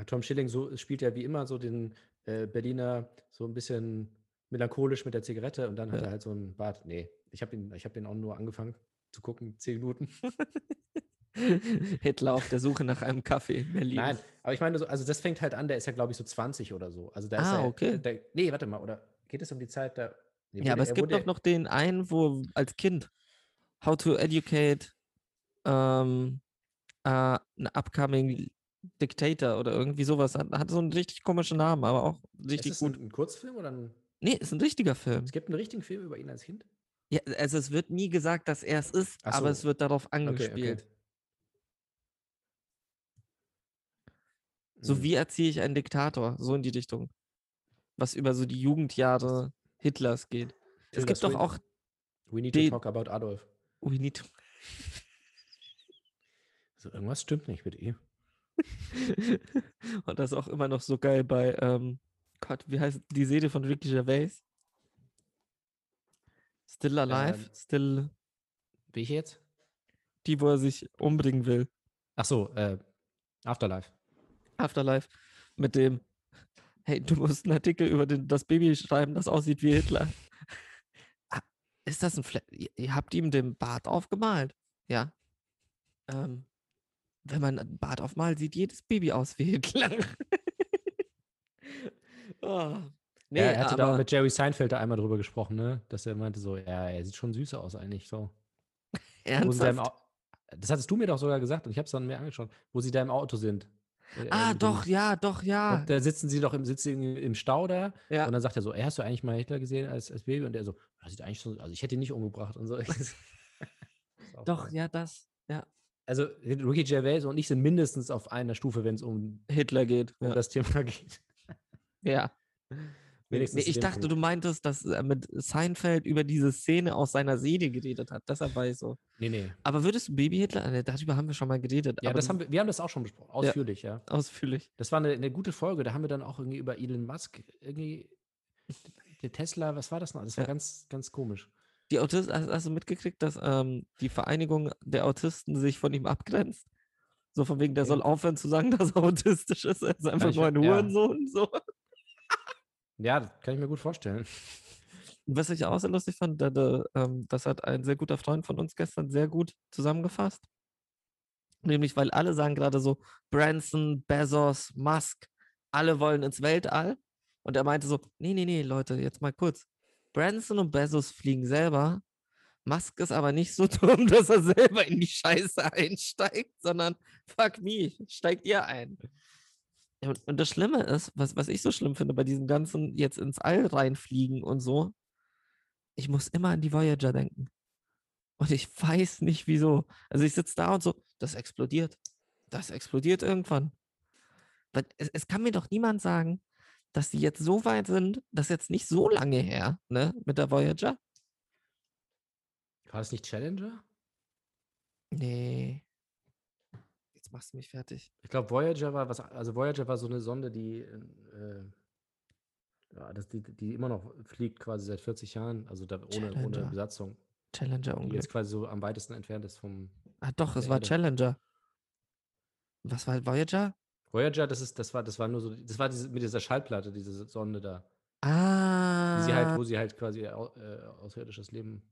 Tom Schilling so, spielt ja wie immer so den äh, Berliner so ein bisschen melancholisch mit der Zigarette und dann hat Ja. er halt so einen Bart. Nee, ich habe ihn, ich habe den auch nur angefangen zu gucken, zehn Minuten. Hitler auf der Suche nach einem Kaffee in Berlin. Nein, aber ich meine, so, also das fängt halt an, der ist ja, glaube ich, so 20 oder so. Also da ist Ah, er, okay. Der, nee, warte mal, oder geht es um die Zeit da? Nee, Ja, aber es gibt doch noch den einen, wo als Kind How to Educate ähm, äh, an upcoming Dictator oder irgendwie sowas. Hat, hat so einen richtig komischen Namen, aber auch Ist richtig das gut. ein, ein Kurzfilm oder ein. Nee, ist ein richtiger Film. Es gibt einen richtigen Film über ihn als Kind? Ja, also es wird nie gesagt, dass er es ist, Ach aber so. es wird darauf Okay, angespielt. okay. So Mhm. wie erziehe ich einen Diktator? So in die Richtung. Was über so die Jugendjahre Hitlers geht. Es Tilda gibt doch auch We need to talk about Adolf. We need to Also irgendwas stimmt nicht mit ihm. Und das ist auch immer noch so geil bei, ähm, Gott, wie heißt die Serie von Ricky Gervais? Still Alive? Ähm. Still, Wie ich jetzt? die, wo er sich umbringen will. Ach so, äh, Afterlife. Afterlife. Mit dem, hey, du musst einen Artikel über den, das Baby schreiben, das aussieht wie Hitler. Ah, ist das ein Fla ihr, habt ihm den Bart aufgemalt? Ja. Ähm, wenn man einen Bart aufmalt, sieht jedes Baby aus wie Hitler. oh. Nee, ja, er hatte da auch aber mit Jerry Seinfeld da einmal drüber gesprochen, ne? Dass er meinte so, ja, er sieht schon süßer aus eigentlich. So. Ernsthaft. Das hattest du mir doch sogar gesagt und ich habe es dann mir angeschaut, wo sie da im Auto sind. Äh, Ah, dem- doch, ja, doch, ja. Da sitzen sie doch im, sitzen im, Stau da Ja. und dann sagt er so, ey, hast du eigentlich mal Hitler gesehen als, als Baby? Und der so, das sieht eigentlich so, also ich hätte ihn nicht umgebracht und so. Doch, ja, das. Ja. Also Ricky Gervais und ich sind mindestens auf einer Stufe, wenn es um, Hitler geht. um Ja. das Thema geht. ja. Nee, Wenigstens ich in dem dachte, Punkt. du meintest, dass er mit Seinfeld über diese Szene aus seiner Seele geredet hat. Deshalb war ich so. Nee, nee. Aber würdest du Baby Hitler? Äh, Darüber haben wir schon mal geredet. Ja, das haben wir, wir haben das auch schon besprochen, ausführlich, ja. ausführlich. Das war eine, eine gute Folge. Da haben wir dann auch irgendwie über Elon Musk, irgendwie, der Tesla, was war das noch? Das war Ja. ganz, ganz komisch. Die Autisten, hast, hast du mitgekriegt, dass ähm, die Vereinigung der Autisten sich von ihm abgrenzt? So von wegen, der Ja. soll aufhören zu sagen, dass er autistisch ist. Er ist einfach ich- nur ein ja. Hurensohn. So. Ja, das kann ich mir gut vorstellen. Was ich auch sehr lustig fand, ähm, das hat ein sehr guter Freund von uns gestern sehr gut zusammengefasst. Nämlich, weil alle sagen gerade so, Branson, Bezos, Musk, alle wollen ins Weltall. Und er meinte so, nee, nee, nee, Leute, jetzt mal kurz. Branson und Bezos fliegen selber. Musk ist aber nicht so dumm, dass er selber in die Scheiße einsteigt, sondern fuck me, steigt ihr ein. Und, und das Schlimme ist, was, was ich so schlimm finde bei diesem ganzen jetzt ins All reinfliegen und so, ich muss immer an die Voyager denken. Und ich weiß nicht wieso. Also ich sitze da und so, das explodiert. Das explodiert irgendwann. Es, es kann mir doch niemand sagen, dass die jetzt so weit sind, das ist jetzt nicht so lange her, ne, mit der Voyager. War das nicht Challenger? Nee. Machst du mich fertig. Ich glaube, Voyager war was, also Voyager war so eine Sonde, die, äh, ja, das, die, die immer noch fliegt quasi seit 40 Jahren, also da ohne, ohne. Besatzung, Challenger die Unglück. jetzt quasi so am weitesten entfernt ist vom Ah doch, es war Erde. Challenger. Was war Voyager? Voyager, das ist, das war, das war nur so, das war diese, mit dieser Schallplatte, diese Sonde da, Ah. die sie halt, wo sie halt quasi äh, außerirdisches Leben.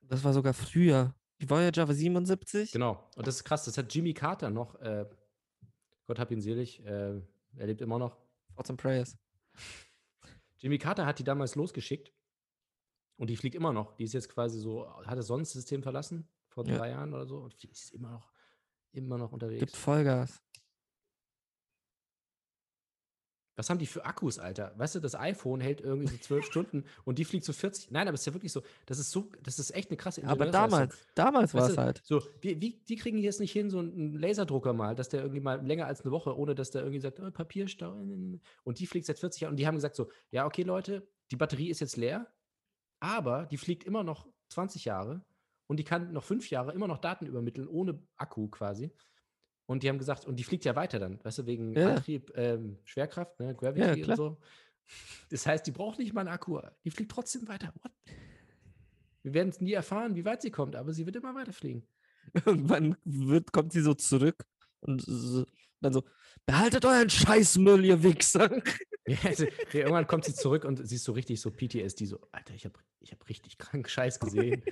Das war sogar früher. Die Voyager war 77? Genau. Und das ist krass, das hat Jimmy Carter noch, äh, Gott hab ihn selig, äh, er lebt immer noch. Thoughts and Prayers. Jimmy Carter hat die damals losgeschickt und die fliegt immer noch. Die ist jetzt quasi so, hat das Sonnensystem verlassen vor Ja. drei Jahren oder so und die ist immer noch, immer noch unterwegs. Gibt Vollgas. Was haben die für Akkus, Alter? Weißt du, das iPhone hält irgendwie so zwölf Stunden und die fliegt so 40. Nein, aber es ist ja wirklich so, das ist so, das ist echt eine krasse Aber damals, damals war es halt. So, wie, wie, die kriegen jetzt nicht hin, so einen Laserdrucker mal, dass der irgendwie mal länger als eine Woche, ohne dass der irgendwie sagt, oh, Papierstau. Und die fliegt seit 40 Jahren und die haben gesagt so, ja, okay, Leute, die Batterie ist jetzt leer, aber die fliegt immer noch 20 Jahre und die kann noch fünf Jahre immer noch Daten übermitteln, ohne Akku quasi. Und die haben gesagt, und die fliegt ja weiter dann, weißt du, wegen Ja. Antrieb, ähm, Schwerkraft, ne, Gravity klar. und so. Das heißt, die braucht nicht mal einen Akku, die fliegt trotzdem weiter. What? Wir werden es nie erfahren, wie weit sie kommt, aber sie wird immer weiter fliegen. Irgendwann wird, kommt sie so zurück und dann so, behaltet euren Scheißmüll, ihr Wichser. Ja, also, ja, irgendwann kommt sie zurück und sie ist so richtig so PTSD, so, Alter, ich habe ich hab richtig krank Scheiß gesehen.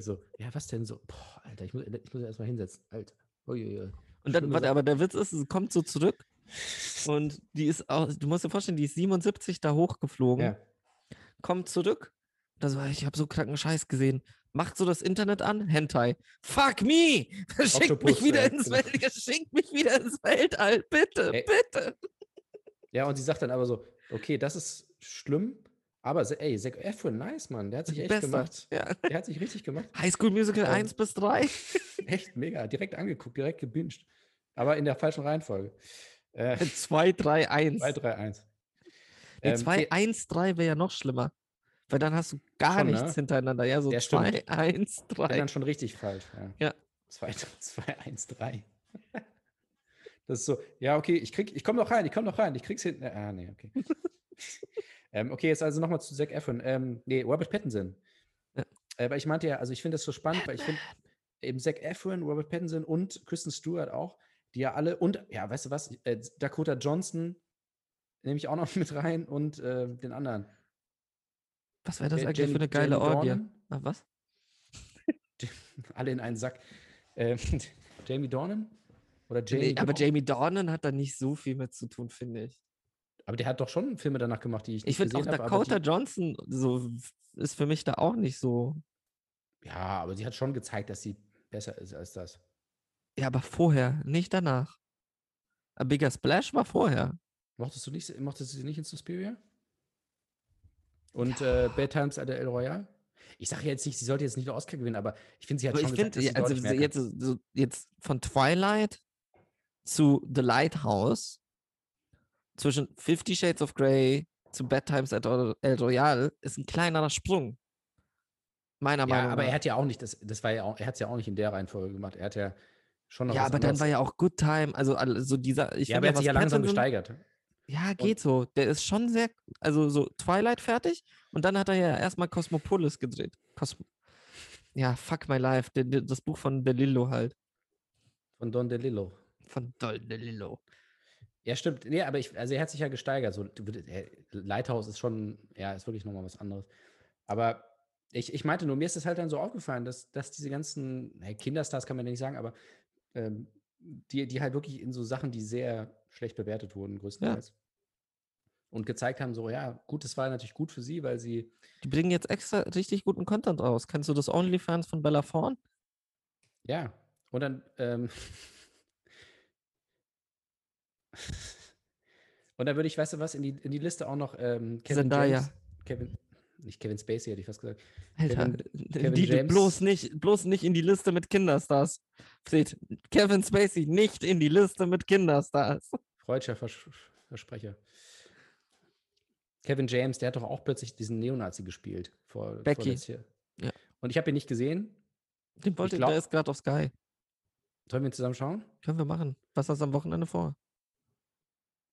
So, ja, was denn so? Boah, Alter, ich muss, ich muss erstmal hinsetzen. Alter. Uiuiui. Und dann, warte, aber der Witz ist, sie kommt so zurück und die ist auch, du musst dir vorstellen, die ist 77 da hochgeflogen, Ja. kommt zurück. Das war, ich habe so kranken Scheiß gesehen. Macht so das Internet an, Hentai. Fuck me! Schickt Octopus, mich wieder ja, ins genau. Welt, schickt mich wieder ins Weltall, bitte, Ey. bitte. ja, und sie sagt dann aber so, okay, das ist schlimm, aber ey, Zac Efron, nice, Mann, der hat sich echt Besser. gemacht. Ja. Der hat sich richtig gemacht. High School Musical Ähm, 1 bis 3. Echt mega, direkt angeguckt, direkt gebinged. Aber in der falschen Reihenfolge. Äh, 2, 3, 1. 2, 3, 1. Nee, Ähm, 2, 1, 3 wäre ja noch schlimmer. Weil dann hast du gar Schon, nichts ne? hintereinander. Ja, so Ja, 2, stimmt. 1, Ja, 3. dann schon richtig falsch. Ja. Ja. 2, 2, 1, 3. Das ist so, ja, okay, ich krieg, ich komme noch rein, ich komme noch rein, ich krieg's hinten. Ah, nee, okay. ähm, okay, jetzt also nochmal zu Zac Efron. Ähm, nee, Robert Pattinson. Ja. Äh, weil ich meinte ja, also ich finde das so spannend, weil ich finde eben Zac Efron, Robert Pattinson und Kristen Stewart auch, die ja alle, und, ja, weißt du was, äh, Dakota Johnson nehme ich auch noch mit rein und äh, den anderen. Was wäre das Ja- eigentlich für Jamie- eine geile Orgie? Dornan? Ah, was? alle in einen Sack. Ähm, Jamie Dornan? Oder Jamie Nee, aber? Jamie Dornan hat da nicht so viel mit zu tun, finde ich. Aber der hat doch schon Filme danach gemacht, die ich Ich nicht finde auch Dakota die- Johnson so ist für mich da auch nicht so. Ja, aber sie hat schon gezeigt, dass sie besser ist als das. Ja, aber vorher, nicht danach. A Bigger Splash war vorher. Mochtest du nicht, mochtest du sie nicht in Suspiria? Und äh, Bad Times at the El Royale? Ich sage jetzt nicht, sie sollte jetzt nicht den Oscar gewinnen, aber ich finde, sie hat Aber schon ich gesagt, sie also kann. jetzt, so, jetzt von Twilight zu The Lighthouse, zwischen Fifty Shades of Grey zu Bad Times at El Royale, ist ein kleinerer Sprung. Meiner Ja, Meinung aber nach. er hat ja auch nicht, das, das war ja auch, er hat es ja auch nicht in der Reihenfolge gemacht. Er hat ja schon noch ja, aber dann anderes- war ja auch Good Time, also all- so dieser, ich ja, aber er hat sich ja langsam Pattinson- gesteigert. Ja, geht so. Der ist schon sehr, also so Twilight fertig und dann hat er ja erstmal Cosmopolis gedreht. Cosmo ja, Fuck My Life, das Buch von DeLillo halt. Von Don DeLillo. Von Don DeLillo. Ja, stimmt. Nee, aber ich, also er hat sich ja gesteigert. So, Lighthouse ist schon, ja, ist wirklich nochmal was anderes. Aber ich, ich meinte nur, mir ist es halt dann so aufgefallen, dass, dass diese ganzen, hey, Kinderstars kann man ja nicht sagen, aber ähm, die, die halt wirklich in so Sachen, die sehr schlecht bewertet wurden, größtenteils. Und gezeigt haben, so, ja, gut, das war natürlich gut für sie, weil sie, Die bringen jetzt extra richtig guten Content raus. Kennst du das OnlyFans von Bella Thorne? ja, und dann, ähm, und dann würde ich, weißt du was, in die, in die Liste auch noch ähm, Kevin Zendaya. James, Kevin, nicht Kevin Spacey, hätte ich fast gesagt. Alter, Kevin- Kevin die, James. bloß nicht, bloß nicht in die Liste mit Kinderstars. Seht, Kevin Spacey nicht in die Liste mit Kinderstars. Freudscher Vers Versprecher. Kevin James, der hat doch auch plötzlich diesen Neonazi gespielt. Vor, Becky. Jahr. Ja. Und ich habe ihn nicht gesehen. Den wollte, glaub- der ist gerade auf Sky. Sollen wir ihn zusammen schauen? Können wir machen. Was hast du am Wochenende vor?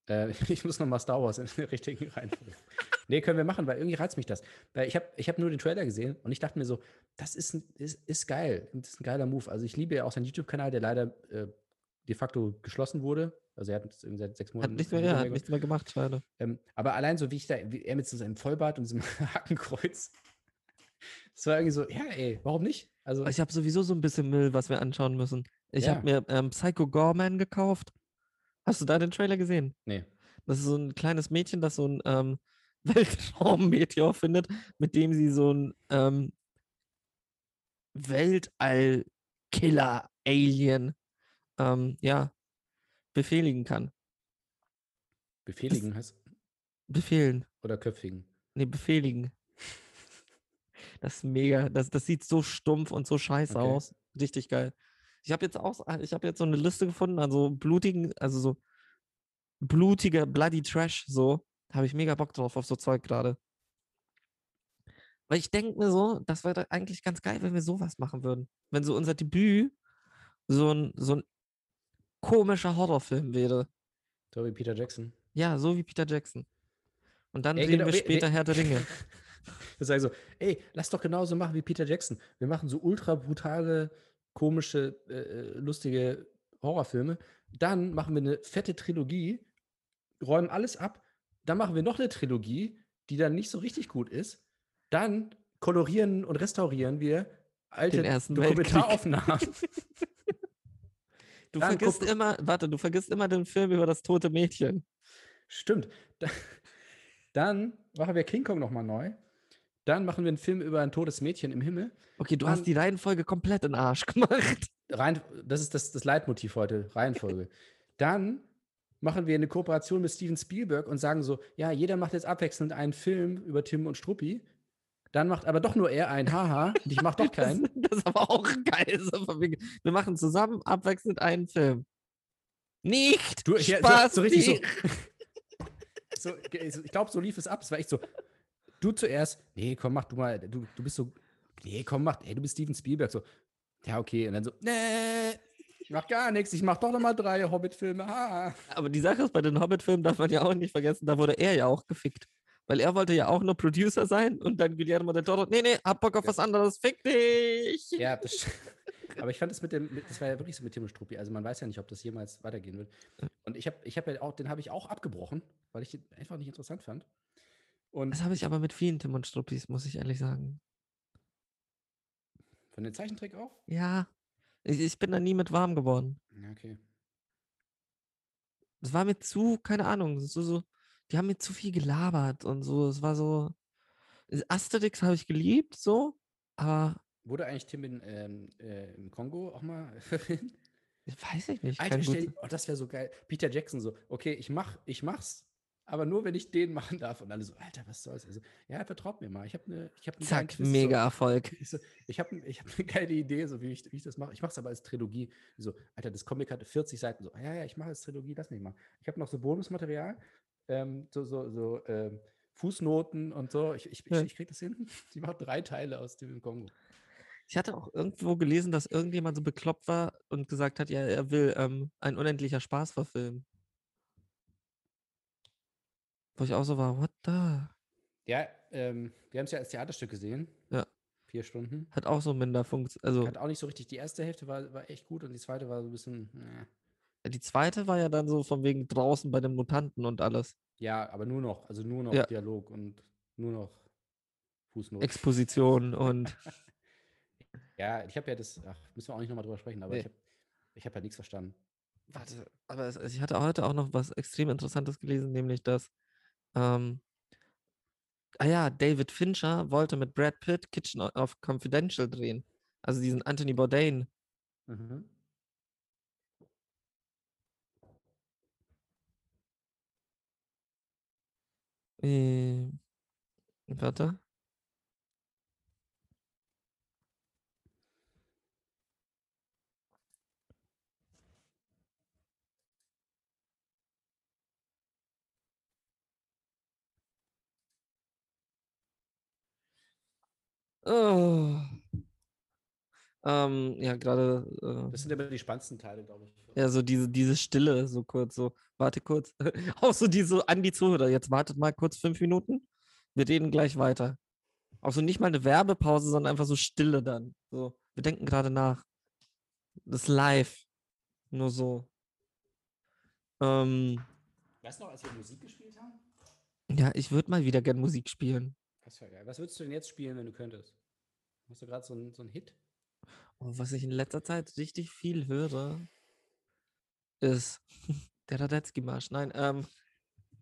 Äh, ich muss noch mal Star Wars in der richtigen Reihenfolge. nee, können wir machen, weil irgendwie reizt mich das. Weil ich habe ich hab nur den Trailer gesehen und ich dachte mir so, das ist, ein, ist, ist geil. Das ist ein geiler Move. Also ich liebe ja auch seinen YouTube-Kanal, der leider äh, de facto geschlossen wurde. Also er hat irgendwie seit sechs Hat Monaten. nichts mehr, ja, hat gemacht. nichts mehr gemacht, schade. Ähm, aber allein so, wie ich da, wie er mit so seinem Vollbart und diesem Hackenkreuz. Das war irgendwie so, ja, ey, warum nicht? Also, Ich habe sowieso so ein bisschen Müll, was wir anschauen müssen. Ich Ja. habe mir ähm, Psycho Gorman gekauft. Hast du da den Trailer gesehen? nee. Das ist so ein kleines Mädchen, das so ein ähm, Weltraummeteor findet, mit dem sie so ein ähm, Weltall-Killer-Alien ähm, ja, befehligen kann. Befehligen heißt Befehlen. oder köpfigen. Nee, befehligen. Das ist mega. Das, das sieht so stumpf und so scheiße Okay. aus. Richtig geil. Ich habe jetzt auch, ich habe jetzt so eine Liste gefunden, also blutigen, also so blutiger Bloody Trash, so. Habe ich mega Bock drauf auf so Zeug gerade. Weil ich denke mir so, das wäre eigentlich ganz geil, wenn wir sowas machen würden. Wenn so unser Debüt so ein, so ein komischer Horrorfilm wäre. So wie Peter Jackson. Ja, so wie Peter Jackson. Und dann Ey, drehen genau, wir später we- Herr der Ringe. Das sage so, ey, lass doch genauso machen wie Peter Jackson. Wir machen so ultra brutale, komische, äh, äh, lustige Horrorfilme. Dann machen wir eine fette Trilogie, räumen alles ab. Dann machen wir noch eine Trilogie, die dann nicht so richtig gut ist. Dann kolorieren und restaurieren wir alte. Dokumentaraufnahmen. Du Dann vergisst immer, warte, du vergisst immer den Film über das tote Mädchen. Stimmt. Da- Dann machen wir King Kong nochmal neu. Dann machen wir einen Film über ein totes Mädchen im Himmel. Okay, du Mann. hast die Reihenfolge komplett in den Arsch gemacht. Rein, das ist das, das Leitmotiv heute, Reihenfolge. Dann machen wir eine Kooperation mit Steven Spielberg und sagen so, ja, jeder macht jetzt abwechselnd einen Film über Tim und Struppi. Dann macht aber doch nur er einen, haha, und ich mach doch Das, keinen. das ist aber auch geil. Wir machen zusammen abwechselnd einen Film. Nicht Du, ja, so- Spaß. so richtig so. so, ich glaube, so lief es ab. Es war echt so, du zuerst, nee, komm, mach du mal, du, du bist so, nee, komm, mach, ey, du bist Steven Spielberg. So, ja, okay. Und dann so, nee, ich mach gar nichts, ich mach doch noch mal drei Hobbit-Filme. haha. Aber die Sache ist, bei den Hobbit-Filmen darf man ja auch nicht vergessen, da wurde er ja auch gefickt. Weil er wollte ja auch nur Producer sein und dann Guillermo del Toro, nee, nee, hab Bock auf was anderes, fick dich. Ja, das, aber ich fand das mit dem, mit, das war ja wirklich so mit Tim Struppi. Also man weiß ja nicht, ob das jemals weitergehen wird. Und ich habe, ich habe ja auch, den habe ich auch abgebrochen, weil ich den einfach nicht interessant fand. Und Das habe ich aber mit vielen Tim und Struppis, muss ich ehrlich sagen. von den Zeichentrick auch? Ja, ich, ich bin da nie mit warm geworden. Ja, okay. Es war mir zu, keine Ahnung, so, so, die haben mir zu viel gelabert und so. Es war so. Asterix habe ich geliebt, so, aber wurde eigentlich Tim in, ähm, äh, im Kongo auch mal? Weiß ich nicht. Alter, kein stell, oh, das wäre so geil. Peter Jackson so, okay, ich mach, ich mach's, aber nur wenn ich den machen darf. Und alle so, Alter, was soll's? Also, ja, vertraut mir mal. Ich habe eine, ich habe geilen Zack, mega Erfolg. So. Ich, so, ich habe ich hab eine geile Idee, so wie ich, wie ich das mache. Ich mache es aber als Trilogie. So, Alter, das Comic hatte 40 Seiten. So, ja, ja, ich mache als Trilogie, lass mich mal. Ich habe noch so Bonusmaterial, ähm, so, so, so ähm, Fußnoten und so. Ich, ich, Ja. ich, ich krieg das hin. Die macht drei Teile aus dem Kongo. Ich hatte auch irgendwo gelesen, dass irgendjemand so bekloppt war und gesagt hat, ja, er will ähm, ein unendlicher Spaß verfilmen. Wo ich auch so war, what the? Ja, ähm, wir haben es ja als Theaterstück gesehen. Ja. Vier Stunden. Hat auch so minder Funktion. Also Hat auch nicht so richtig. Die erste Hälfte war, war echt gut und die zweite war so ein bisschen. Äh. die zweite war ja dann so von wegen draußen bei den Mutanten und alles. Ja, aber nur noch. Also nur noch Ja. Dialog und nur noch Fußnoten. Exposition und ja, ich habe ja das. Ach, müssen wir auch nicht nochmal drüber sprechen, aber Nee. ich habe ich hab ja nichts verstanden. Warte, aber es, ich hatte heute auch noch was extrem Interessantes gelesen, nämlich dass, ähm, ah ja, David Fincher wollte mit Brad Pitt Kitchen of Confidential drehen. Also diesen Anthony Bourdain. Mhm. Äh, warte. Oh. Ähm, ja, gerade, äh, Das sind immer die spannendsten Teile, glaube ich. ja, so diese, diese Stille, so kurz, so, warte kurz. Auch so diese an die Zuhörer, jetzt wartet mal kurz fünf Minuten, wir reden gleich weiter. Auch so nicht mal eine Werbepause, sondern einfach so Stille dann. So, wir denken gerade nach. Das ist live. Nur so. Ähm, Weißt du noch, als wir Musik gespielt haben? ja, ich würde mal wieder gern Musik spielen. Das wäre geil. Was würdest du denn jetzt spielen, wenn du könntest? Hast du gerade so einen so einen Hit? Und was ich in letzter Zeit richtig viel höre, ist der Radetzky-Marsch. Nein, ähm,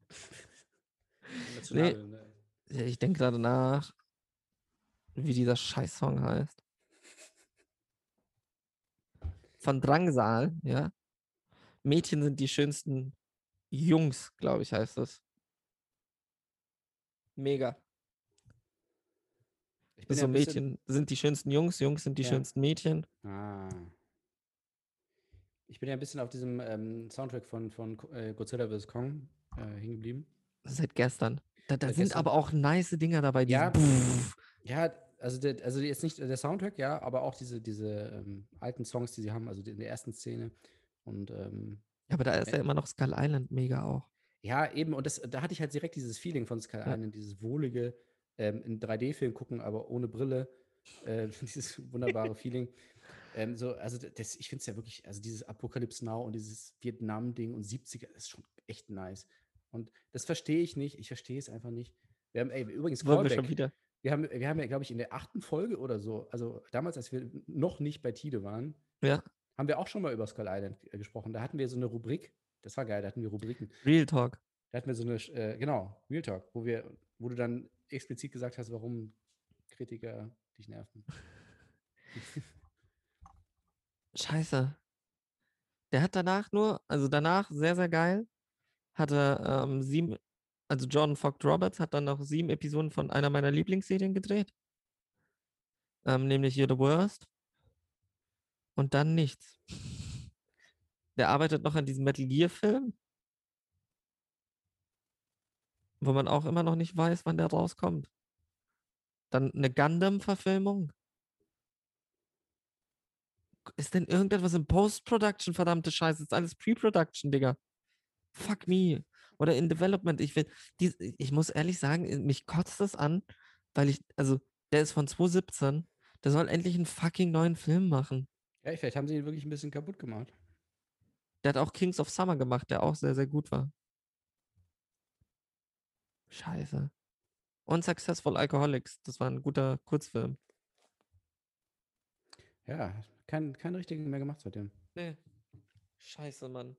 National, ne? ja, ich denke gerade nach, wie dieser Scheiß-Song heißt. Von Drangsal, ja. Mädchen sind die schönsten Jungs, glaube ich, heißt es. Mega. Ich bin so ja Mädchen sind die schönsten Jungs, Jungs sind die Ja. schönsten Mädchen. Ah. Ich bin ja ein bisschen auf diesem ähm, Soundtrack von, von äh, Godzilla vs. Kong äh, hängen geblieben. Seit gestern. Da, da Seit sind gestern. aber auch nice Dinger dabei. Die Ja. Ja, also, der, also jetzt nicht der Soundtrack, ja, aber auch diese, diese ähm, alten Songs, die sie haben, also in der ersten Szene. Und ähm, Ja, aber da ist Äh, ja immer noch Skull Island mega auch. ja, eben, und das, da hatte ich halt direkt dieses Feeling von Sky Ja. Island, dieses wohlige ähm, in 3D-Film gucken, aber ohne Brille. Äh, dieses wunderbare Feeling. Ähm, so, also das, ich finde es ja wirklich, also dieses Apocalypse Now und dieses Vietnam-Ding und 70er, das ist schon echt nice. Und das verstehe ich nicht. Ich verstehe es einfach nicht. Wir haben, ey, übrigens, Wollen wir Callback. schon wieder. Wir haben, wir haben ja, glaube ich, in der achten Folge oder so, also damals, als wir noch nicht bei Tide waren, Ja, haben wir auch schon mal über Skull Island äh, gesprochen. Da hatten wir so eine Rubrik, das war geil, da hatten wir Rubriken. Real Talk. Da hatten wir so eine, äh, genau, Real Talk, wo wir, wo du dann explizit gesagt hast, warum Kritiker dich nerven. Scheiße. Der hat danach nur, also danach sehr, sehr geil, hatte ähm, sieben, also Jordan Fox Roberts hat dann noch sieben Episoden von einer meiner Lieblingsserien gedreht. Ähm, nämlich You're the Worst. Und dann nichts. Der arbeitet noch an diesem Metal Gear Film. Wo man auch immer noch nicht weiß, wann der rauskommt. Dann eine Gundam-Verfilmung. Ist denn irgendetwas in Post-Production, verdammte Scheiße? ist alles Pre-Production, Digga. Fuck me. Oder in Development. Ich will, dies, ich muss ehrlich sagen, mich kotzt das an, weil ich, also, der ist von 2017. Der soll endlich einen fucking neuen Film machen. Ja, vielleicht haben sie ihn wirklich ein bisschen kaputt gemacht. Der hat auch Kings of Summer gemacht, der auch sehr, sehr gut war. Scheiße. Und Successful Alcoholics. Das war ein guter Kurzfilm. Ja, kein, keinen richtigen mehr gemacht seitdem. Nee. Scheiße, Mann.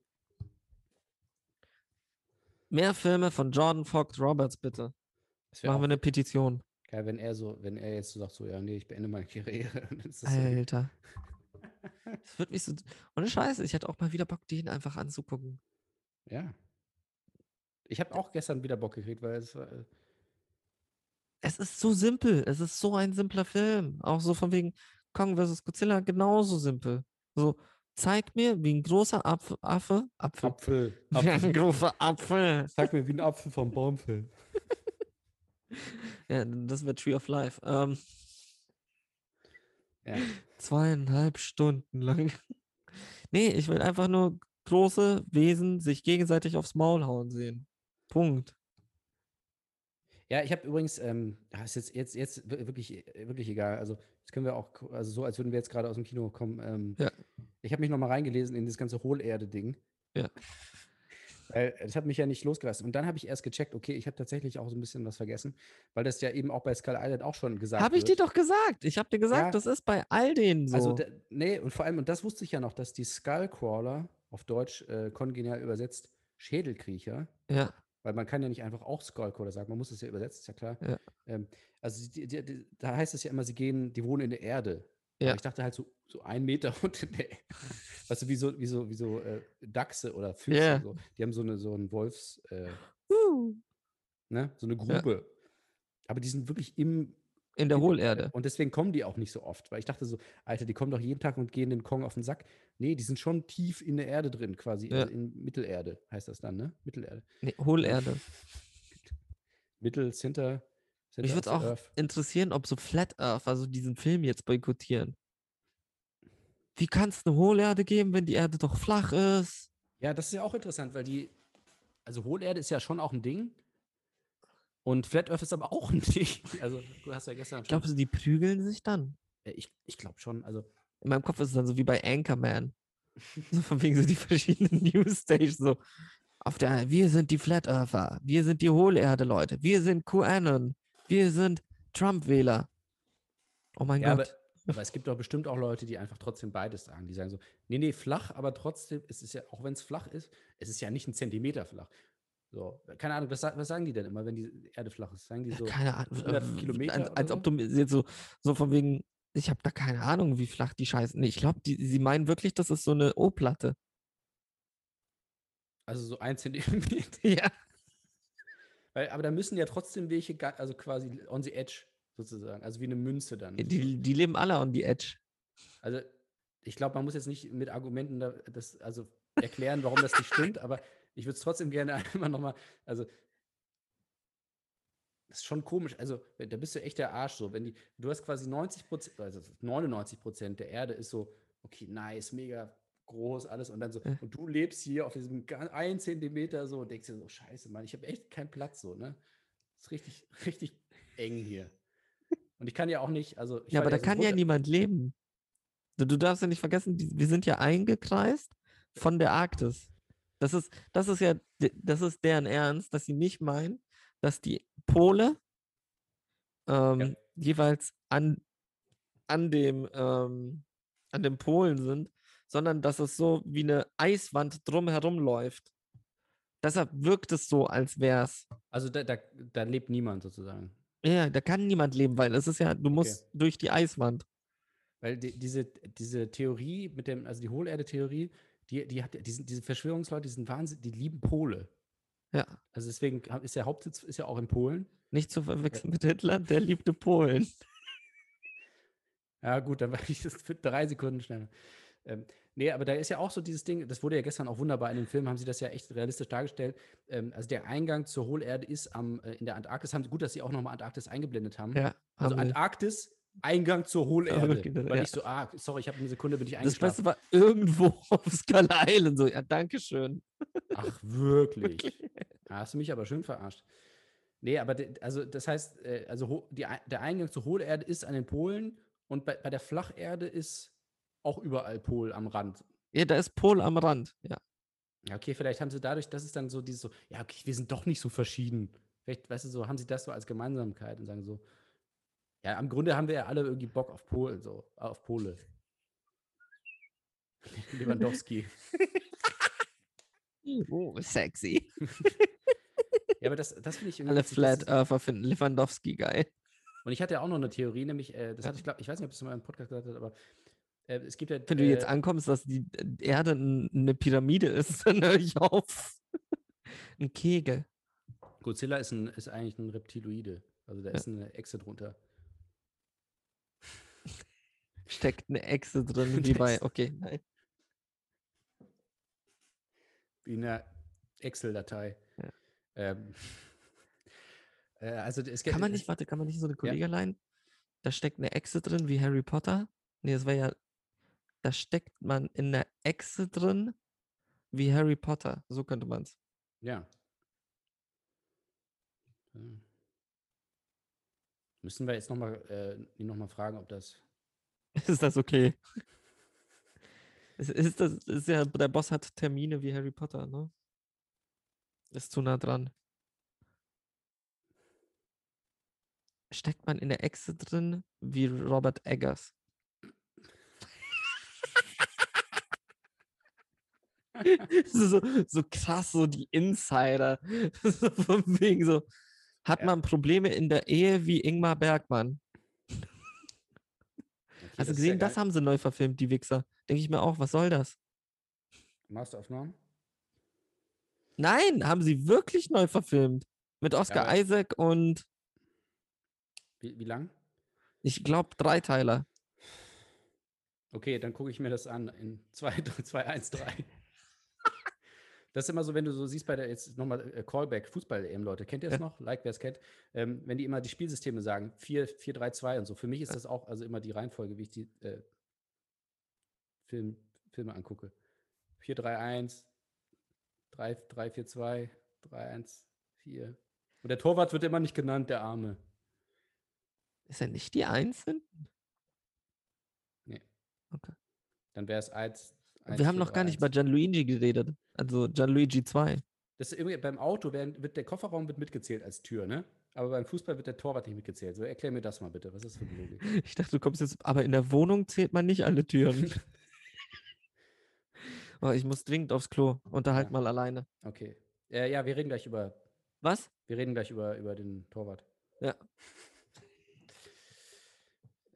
Mehr Filme von Jordan Fox Roberts, bitte. Machen wir eine Petition. Geil, wenn er so, wenn er jetzt so sagt, so, ja, nee, ich beende meine Karriere. das so, Alter. Das wird mich so. Ohne Scheiße, ich hätte auch mal wieder Bock, den einfach anzugucken. ja. Ich habe auch gestern wieder Bock gekriegt, weil es war, äh, Es ist so simpel. Es ist so ein simpler Film. Auch so von wegen Kong vs. Godzilla genauso simpel. So, zeig mir, wie ein großer Apfel, Affe, Apfel, Apfel. wie ein großer Apfel. Sag mir, wie ein Apfel vom Baum fällt. Ja, das wäre Tree of Life. Ähm, Ja. zweieinhalb Stunden lang. Nee, ich will einfach nur große Wesen sich gegenseitig aufs Maul hauen sehen. Punkt. Ja, ich habe übrigens, ähm, ist jetzt, jetzt, jetzt wir- wirklich, äh, wirklich egal. Also, das können wir auch, also so, als würden wir jetzt gerade aus dem Kino kommen. Ähm, Ja. Ich habe mich nochmal reingelesen in das ganze Hohlerde-Ding. Ja. Weil das hat mich ja nicht losgelassen. Und dann habe ich erst gecheckt, okay, ich habe tatsächlich auch so ein bisschen was vergessen, weil das ja eben auch bei Skull Island auch schon gesagt Habe ich dir wird. doch gesagt. Ich habe dir gesagt, Ja. das ist bei all denen so. Also, da, nee, und vor allem, und das wusste ich ja noch, dass die Skullcrawler, auf Deutsch äh, kongenial übersetzt, Schädelkriecher, ja, weil man kann ja nicht einfach auch Skullcrawler sagen, man muss es ja übersetzen, ist ja klar. Ja. Ähm, also die, die, die, da heißt es ja immer, sie gehen, die wohnen in der Erde. Ja. Aber ich dachte halt so, so ein Meter unter der Erde. Weißt du, wie so, wie so, wie so äh, Dachse oder Füchse. Ja. So. Die haben so eine, so einen Wolfs, äh, Uh, ne, so eine Grube. Aber die sind wirklich im, in der Hohlerde. Und deswegen kommen die auch nicht so oft, weil ich dachte so, Alter, die kommen doch jeden Tag und gehen den Kong auf den Sack. Nee, die sind schon tief in der Erde drin, quasi. Ja. Also in Mittelerde heißt das dann, ne? Mittelerde. Nee, Hohlerde. Mittel, Center. Center Mich würde auch Earth. interessieren, ob so Flat Earth, also diesen Film jetzt boykottieren. Wie kann es eine Hohlerde geben, wenn die Erde doch flach ist? Ja, das ist ja auch interessant, weil die, also Hohlerde ist ja schon auch ein Ding. Und Flat Earth ist aber auch Ding. Also, du hast ja gestern Ich glaube, die prügeln sich dann. Äh, ich, ich glaube schon. Also, In meinem Kopf ist es dann so wie bei Anchorman. So von wegen so die verschiedenen Newsstations. So, auf der, wir sind die Flat Earther, wir sind die Hohlerde-Leute, wir sind QAnon, wir sind Trump-Wähler. Oh mein ja, aber, Gott. aber es gibt doch bestimmt auch Leute, die einfach trotzdem beides sagen. Die sagen so, nee, nee, flach, aber trotzdem, es ist ja, auch wenn es flach ist, es ist ja nicht ein Zentimeter flach. So, keine Ahnung, was, was sagen die denn immer, wenn die Erde flach ist? Sagen die so, keine Ahnung. 100 äh, Kilometer Als, als so? ob du mir jetzt so, so von wegen, ich habe da keine Ahnung, wie flach die Scheiße. Nee, ich glaube, sie meinen wirklich, das ist so eine O-Platte. also so ein Zentimeter. Ja. Weil, aber da müssen ja trotzdem welche, also quasi on the edge sozusagen, also wie eine Münze dann. Die, die leben alle on the edge. Also, ich glaube, man muss jetzt nicht mit Argumenten da, das, also erklären, warum das nicht stimmt, aber ich würde es trotzdem gerne einmal nochmal, also, das ist schon komisch. Also, da bist du echt der Arsch so. Wenn die, du hast quasi 90 Prozent, also 99 Prozent der Erde ist so, okay, nice, mega groß, alles und dann so, Ja. und du lebst hier auf diesem einen Zentimeter so und denkst dir so, scheiße, Mann, ich habe echt keinen Platz so, ne? Das ist richtig, richtig eng hier. Und ich kann ja auch nicht, also. Ja, aber da so kann ja runter- niemand leben. Du, du darfst ja nicht vergessen, die, wir sind ja eingekreist von der Arktis. Das ist, das ist ja, das ist deren Ernst, dass sie nicht meinen, dass die Pole ähm, jeweils an, an dem, ähm, an den Polen sind, sondern dass es so wie eine Eiswand drumherum läuft. Deshalb wirkt es so, als wär's. Also da, da, da lebt niemand sozusagen. Ja, da kann niemand leben, weil es ist ja, du musst durch die Eiswand. Weil die, diese, diese Theorie mit dem, also die Hohlerde-Theorie, die, die hat, die sind, diese Verschwörungsleute, die sind Wahnsinn, die lieben Pole. Ja. Also deswegen ist der Hauptsitz ist ja auch in Polen. Nicht zu verwechseln mit Hitler, der liebte Polen. Ja, gut, dann war ich das für drei Sekunden schneller. Ähm, nee, aber da ist ja auch so dieses Ding, das wurde ja gestern auch wunderbar in dem Film, haben sie das ja echt realistisch dargestellt. Ähm, also der Eingang zur Hohlerde ist am, äh, in der Antarktis. Haben, gut, dass sie auch nochmal Antarktis eingeblendet haben. Ja, also haben wir. Antarktis, Eingang zur Hohlerde. Okay, weil ja. ich so, ah, sorry, ich habe eine Sekunde, bin ich das eingeschlafen. Beste war irgendwo auf Skull Island. So, ja, danke schön. Ach, wirklich? Da hast du mich aber schön verarscht. Nee, aber also das heißt, äh, also die, der Eingang zur Hohlerde ist an den Polen und bei, bei der Flacherde ist auch überall Pol am Rand. Ja, da ist Pol am Rand. Ja. Ja, okay, vielleicht haben sie dadurch, das ist dann so dieses so, ja, okay, wir sind doch nicht so verschieden. Vielleicht, weißt du, so haben sie das so als Gemeinsamkeit und sagen so, ja, im Grunde haben wir ja alle irgendwie Bock auf Polen, so, auf Pole. Lewandowski. Oh, sexy. Ja, aber das, das finde ich irgendwie Alle Flat Earther finden Lewandowski geil. Und ich hatte ja auch noch eine Theorie, nämlich, äh, das, Ja. ich, glaub, ich weiß nicht, ob es mal im Podcast gesagt hat, aber äh, es gibt ja. Wenn du jetzt äh, ankommst, dass die Erde eine Pyramide ist, dann höre ich auf. Ein Kegel. Godzilla ist, ein, ist eigentlich ein Reptiloide. Also da Ja. ist eine Echse drunter. Steckt eine Echse drin, wie bei. Okay, nein. Wie in einer Excel-Datei. Ja. Ähm, äh, also es gibt- Kann man nicht, warte, kann man nicht so eine Kollegerlein? Da steckt eine Echse drin, wie Harry Potter. Nee, das wäre ja. Da steckt man in einer Echse drin, wie Harry Potter. So könnte man es. Ja. Hm. Müssen wir jetzt nochmal äh, noch mal fragen, ob das. Ist das okay? Ist, ist das ist ja, der Boss hat Termine wie Harry Potter, ne? Ist zu nah dran. Steckt man in der Echse drin wie Robert Eggers? so, so krass, so die Insider. So Von wegen so. Hat Ja. man Probleme in der Ehe wie Ingmar Bergmann? Hast du ist gesehen, ja das haben sie neu verfilmt, die Wichser. Denke ich mir auch, was soll das? Masteraufnahmen? Nein, haben sie wirklich neu verfilmt. Mit Oscar aber- Isaac und Wie, wie lang? ich glaube Dreiteiler. Okay, dann gucke ich mir das an in 2, 2, 1, 3. Das ist immer so, wenn du so siehst bei der, jetzt nochmal äh, Callback, Fußball-EM, Leute, kennt ihr das Ja. noch? Like, wer es kennt. Ähm, wenn die immer die Spielsysteme sagen, 4, 4, 3, 2 und so. Für mich ist das auch also immer die Reihenfolge, wie ich die äh, Film, Filme angucke. 4, 3, 1, 3, 3, 4, 2, 3, 1, 4. Und der Torwart wird immer nicht genannt, der Arme. Ist er nicht die Eins hinten? Dann wäre es 1. Wir haben noch gar nicht über Gianluigi geredet. Also Gianluigi 2. Das ist irgendwie, beim Auto werden, wird der Kofferraum wird mitgezählt als Tür, ne? Aber beim Fußball wird der Torwart nicht mitgezählt. So, erklär mir das mal bitte. Was ist das für eine Logik? Ich dachte, du kommst jetzt, aber in der Wohnung zählt man nicht alle Türen. oh, ich muss dringend aufs Klo. Unterhalt Ja. mal alleine. Okay. Äh, ja, wir reden gleich über, Was? wir reden gleich über, über den Torwart. Ja.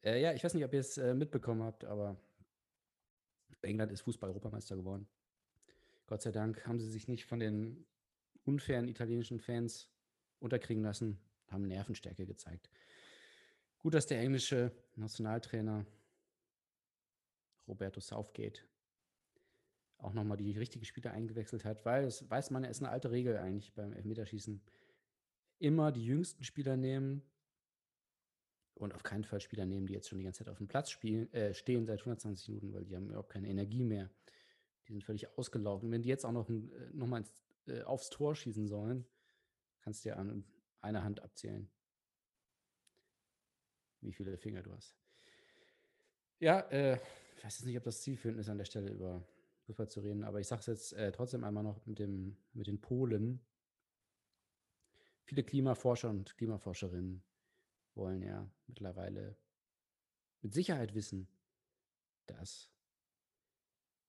Äh, ja, ich weiß nicht, ob ihr es äh, mitbekommen habt, aber England ist Fußball-Europameister geworden. Gott sei Dank haben sie sich nicht von den unfairen italienischen Fans unterkriegen lassen, haben Nervenstärke gezeigt. Gut, dass der englische Nationaltrainer Roberto Southgate auch nochmal die richtigen Spieler eingewechselt hat, weil es weiß man, es ist eine alte Regel eigentlich beim Elfmeterschießen. Immer die jüngsten Spieler nehmen und auf keinen Fall Spieler nehmen, die jetzt schon die ganze Zeit auf dem Platz spielen, äh, stehen seit 120 Minuten, weil die haben überhaupt keine Energie mehr. Die sind völlig ausgelaufen. Wenn die jetzt auch noch, äh, noch mal ins, äh, aufs Tor schießen sollen, kannst du ja an einer Hand abzählen, wie viele Finger du hast. Ja, äh, ich weiß jetzt nicht, ob das zielführend ist, an der Stelle über Fußball zu reden, aber ich sage es jetzt äh, trotzdem einmal noch mit, dem, mit den Polen. Viele Klimaforscher und Klimaforscherinnen wollen ja mittlerweile mit Sicherheit wissen, dass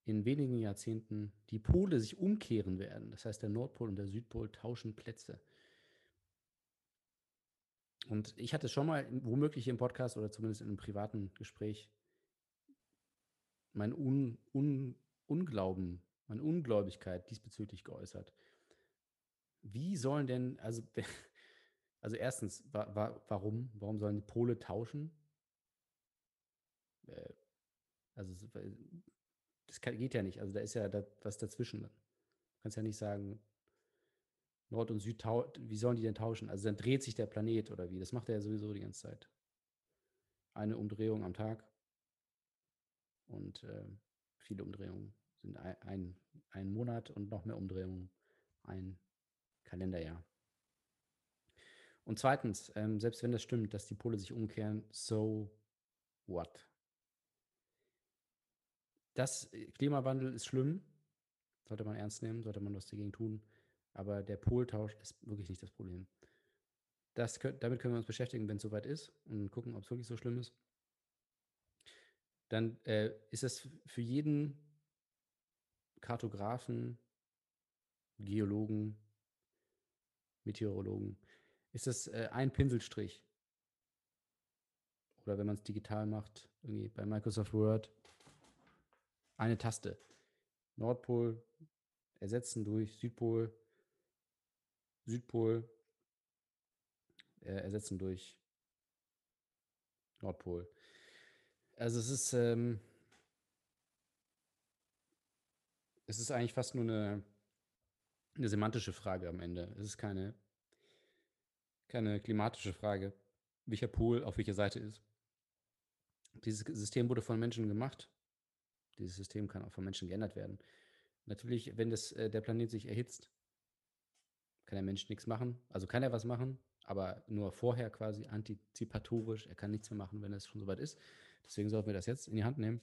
in wenigen Jahrzehnten die Pole sich umkehren werden. Das heißt, der Nordpol und der Südpol tauschen Plätze. Und ich hatte schon mal womöglich im Podcast oder zumindest in einem privaten Gespräch mein Un Un Unglauben, meine Ungläubigkeit diesbezüglich geäußert. Wie sollen denn, also, also erstens, wa wa warum? Warum sollen die Pole tauschen? Äh, also, das kann, geht ja nicht. Also, da ist ja da, was dazwischen. Du kannst ja nicht sagen, Nord und Süd, wie sollen die denn tauschen? Also, dann dreht sich der Planet oder wie? Das macht er ja sowieso die ganze Zeit. Eine Umdrehung am Tag. Und äh, viele Umdrehungen sind ein, ein, ein Monat und noch mehr Umdrehungen ein Kalenderjahr. Und zweitens, ähm, selbst wenn das stimmt, dass die Pole sich umkehren, so what? Das äh, Klimawandel ist schlimm, sollte man ernst nehmen, sollte man was dagegen tun. Aber der Poltausch ist wirklich nicht das Problem. Das damit können wir uns beschäftigen, wenn es soweit ist und gucken, ob es wirklich so schlimm ist. Dann äh, ist es für jeden Kartografen, Geologen, Meteorologen, ist das äh, ein Pinselstrich. oder wenn man es digital macht, irgendwie bei Microsoft Word, eine Taste. Nordpol ersetzen durch Südpol, Südpol äh, ersetzen durch Nordpol. Also es ist, ähm, es ist eigentlich fast nur eine, eine semantische Frage am Ende. Es ist keine, keine klimatische Frage, welcher Pol auf welcher Seite ist. Dieses System wurde von Menschen gemacht. Dieses System kann auch von Menschen geändert werden. Natürlich, wenn das, äh, der Planet sich erhitzt, kann der Mensch nichts machen. Also kann er was machen, aber nur vorher quasi antizipatorisch. Er kann nichts mehr machen, wenn es schon soweit ist. Deswegen sollten wir das jetzt in die Hand nehmen.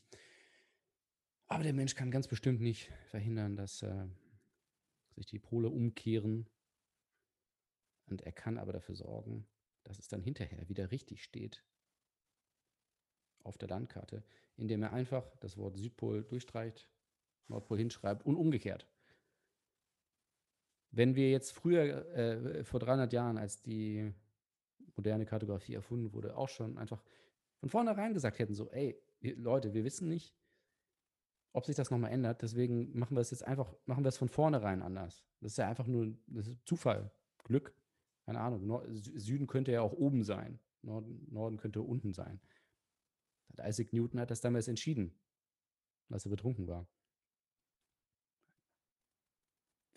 Aber der Mensch kann ganz bestimmt nicht verhindern, dass äh, sich die Pole umkehren. Und er kann aber dafür sorgen, dass es dann hinterher wieder richtig steht auf der Landkarte, indem er einfach das Wort Südpol durchstreicht, Nordpol hinschreibt und umgekehrt. Wenn wir jetzt früher, äh, vor 300 Jahren, als die moderne Kartografie erfunden wurde, auch schon einfach von vornherein gesagt hätten, so, ey, Leute, wir wissen nicht, ob sich das nochmal ändert, deswegen machen wir es jetzt einfach, machen wir es von vornherein anders. Das ist ja einfach nur Zufall, Glück, keine Ahnung. Nord Süden könnte ja auch oben sein, Norden, Norden könnte unten sein. Isaac Newton hat das damals entschieden, als er betrunken war.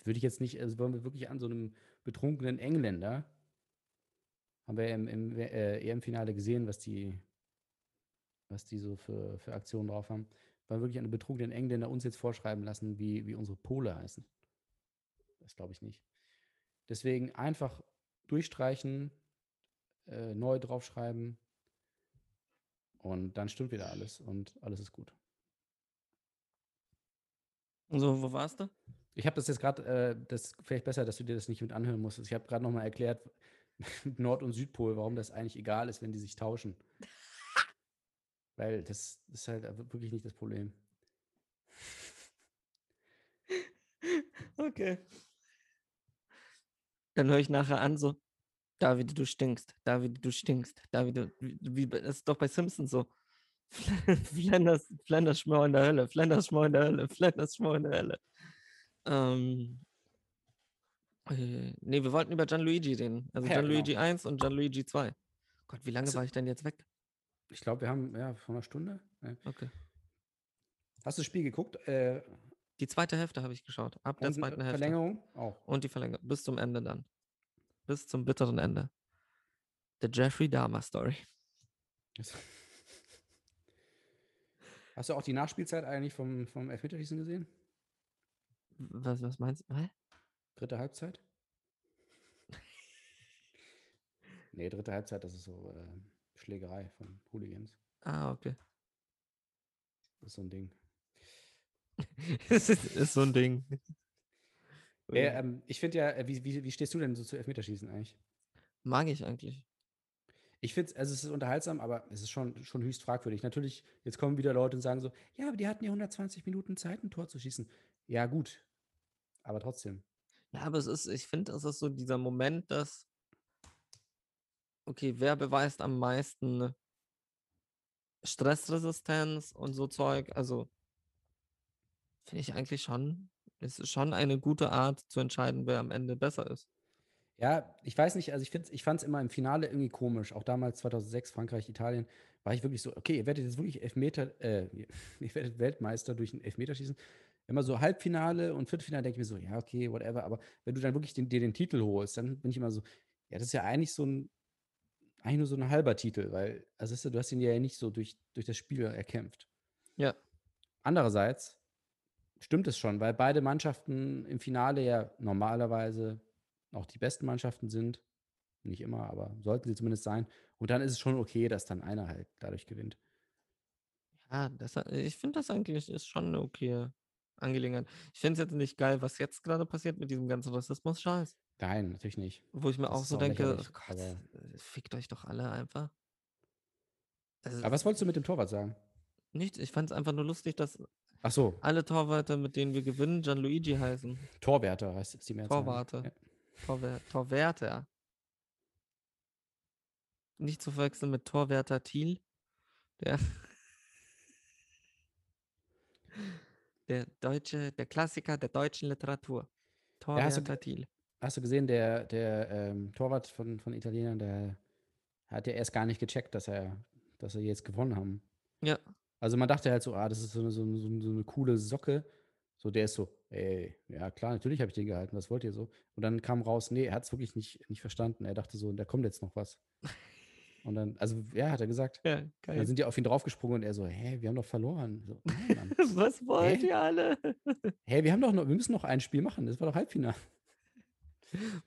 Würde ich jetzt nicht, also wollen wir wirklich an so einem betrunkenen Engländer, haben wir im, im äh, EM-Finale gesehen, was die, was die so für, für Aktionen drauf haben, wollen wir wirklich an einen betrunkenen Engländer uns jetzt vorschreiben lassen, wie, wie unsere Pole heißen. Das glaube ich nicht. Deswegen einfach durchstreichen, äh, neu draufschreiben und dann stimmt wieder alles und alles ist gut. So, wo warst du? Ich habe das jetzt gerade, äh, das ist vielleicht besser, dass du dir das nicht mit anhören musst. Ich habe gerade nochmal erklärt, Nord- und Südpol, warum das eigentlich egal ist, wenn die sich tauschen. Weil das ist halt wirklich nicht das Problem. Okay. Dann höre ich nachher an so, David, du stinkst, David, du stinkst, David, du, wie, das ist doch bei Simpsons so. Flanders, Flanders Schmau in der Hölle, Flanders Schmau in der Hölle, Flanders Schmau in der Hölle. Ähm, äh, nee, wir wollten über Gianluigi reden. Also Ja, Gianluigi genau. 1 und Gianluigi 2. Gott, wie lange Also- war ich denn jetzt weg? Ich glaube, wir haben, ja, vor einer Stunde. Okay. Hast du das Spiel geguckt? Äh, Die zweite Hälfte habe ich geschaut. Ab der und zweiten Hälfte. Verlängerung? Auch. Und die Verlängerung. Bis zum Ende dann. Bis zum bitteren Ende. The Jeffrey Dahmer Story. Hast du auch die Nachspielzeit eigentlich vom, vom Elfmeterschießen gesehen? Was, was meinst du? Hä? Dritte Halbzeit? nee, dritte Halbzeit, das ist so äh, Schlägerei von Hooligans. Ah, okay. Das ist so ein Ding. ist, ist so ein Ding. Äh, ähm, ich finde ja, äh, wie, wie, wie stehst du denn so zu Elfmeterschießen eigentlich? Mag ich eigentlich. Ich finde es, also es ist unterhaltsam, aber es ist schon, schon höchst fragwürdig. Natürlich, jetzt kommen wieder Leute und sagen so, ja, aber die hatten ja 120 Minuten Zeit, ein Tor zu schießen. Ja, gut. Aber trotzdem. Ja, aber es ist, ich finde, es ist so dieser Moment, dass, okay, wer beweist am meisten Stressresistenz und so Zeug? Also, finde ich eigentlich schon, es ist schon eine gute Art zu entscheiden, wer am Ende besser ist. Ja, ich weiß nicht, also ich, ich fand es immer im Finale irgendwie komisch. Auch damals 2006, Frankreich, Italien, war ich wirklich so, okay, ihr werdet jetzt wirklich Elfmeter, äh, ihr werdet Weltmeister durch ein Elfmeterschießen. Immer so Halbfinale und Viertelfinale denke ich mir so, ja, okay, whatever. Aber wenn du dann wirklich den, dir den Titel holst, dann bin ich immer so, ja, das ist ja eigentlich so ein, eigentlich nur so ein halber Titel, weil, also du, du hast ihn ja nicht so durch, durch das Spiel erkämpft. Ja. Andererseits stimmt es schon, weil beide Mannschaften im Finale ja normalerweise auch die besten Mannschaften sind. Nicht immer, aber sollten sie zumindest sein. Und dann ist es schon okay, dass dann einer halt dadurch gewinnt. Ja, das, ich finde das eigentlich ist schon eine okay Angelegenheit. Ich finde es jetzt nicht geil, was jetzt gerade passiert mit diesem ganzen Rassismus-Scheiß. Nein, natürlich nicht. Wo ich mir Das auch so auch denke, oh Gott, fickt euch doch alle einfach. Also, Aber was wolltest du mit dem Torwart sagen? nicht, ich fand es einfach nur lustig, dass Ach so, alle Torwarte, mit denen wir gewinnen, Gianluigi heißen. Torwärter heißt es die Mehrzahl. Torwarte. Ja. Torwär Torwärter. Nicht zu verwechseln mit Torwärter Thiel. Ja. Der deutsche, der Klassiker der deutschen Literatur. Ja, hast du Torwärter Thiel. Hast du gesehen, der, der ähm, Torwart von, von Italienern, der hat ja erst gar nicht gecheckt, dass er, dass sie jetzt gewonnen haben. Ja. Also man dachte halt so, ah, das ist so eine, so eine, so eine- coole Socke. So, der ist so, ey, ja klar, natürlich habe ich den gehalten, was wollt ihr so? Und dann kam raus, nee, er hat es wirklich nicht, nicht verstanden. Er dachte so, da kommt jetzt noch was. Und dann, also ja, hat er gesagt. Ja, Dann geil. sind die auf ihn draufgesprungen und er so, hä, wir haben doch verloren. So. Was wollt Hä? ihr alle? hä, wir haben doch noch, wir müssen noch ein Spiel machen. Das war doch Halbfinale.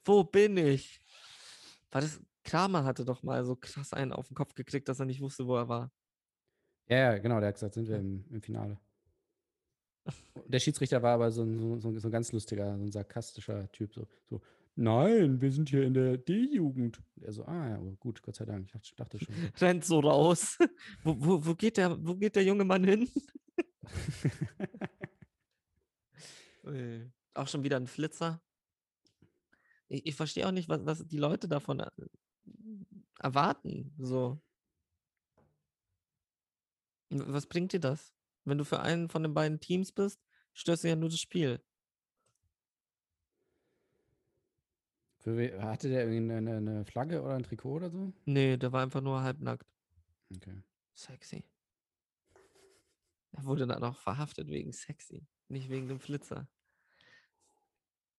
Wo bin ich? War das, Kramer hatte doch mal so krass einen auf den Kopf gekriegt, dass er nicht wusste, wo er war. Ja, ja, genau, der hat gesagt, sind wir im, im Finale. Der Schiedsrichter war aber so ein, so, so, so ein ganz lustiger, so ein sarkastischer Typ. So, so, nein, wir sind hier in der D-Jugend. Er so, ah ja, gut, Gott sei Dank. Ich dachte, schon. Rennt so raus. wo, wo, wo, geht der, wo geht der junge Mann hin? Auch schon wieder ein Flitzer. Ich, ich verstehe auch nicht, was, was die Leute davon äh, erwarten. So. Was bringt dir das? Wenn du für einen von den beiden Teams bist, störst du ja nur das Spiel. Hatte der irgendwie eine, eine Flagge oder ein Trikot oder so? Nee, der war einfach nur halbnackt. Okay. Sexy. Er wurde dann auch verhaftet wegen sexy, nicht wegen dem Flitzer.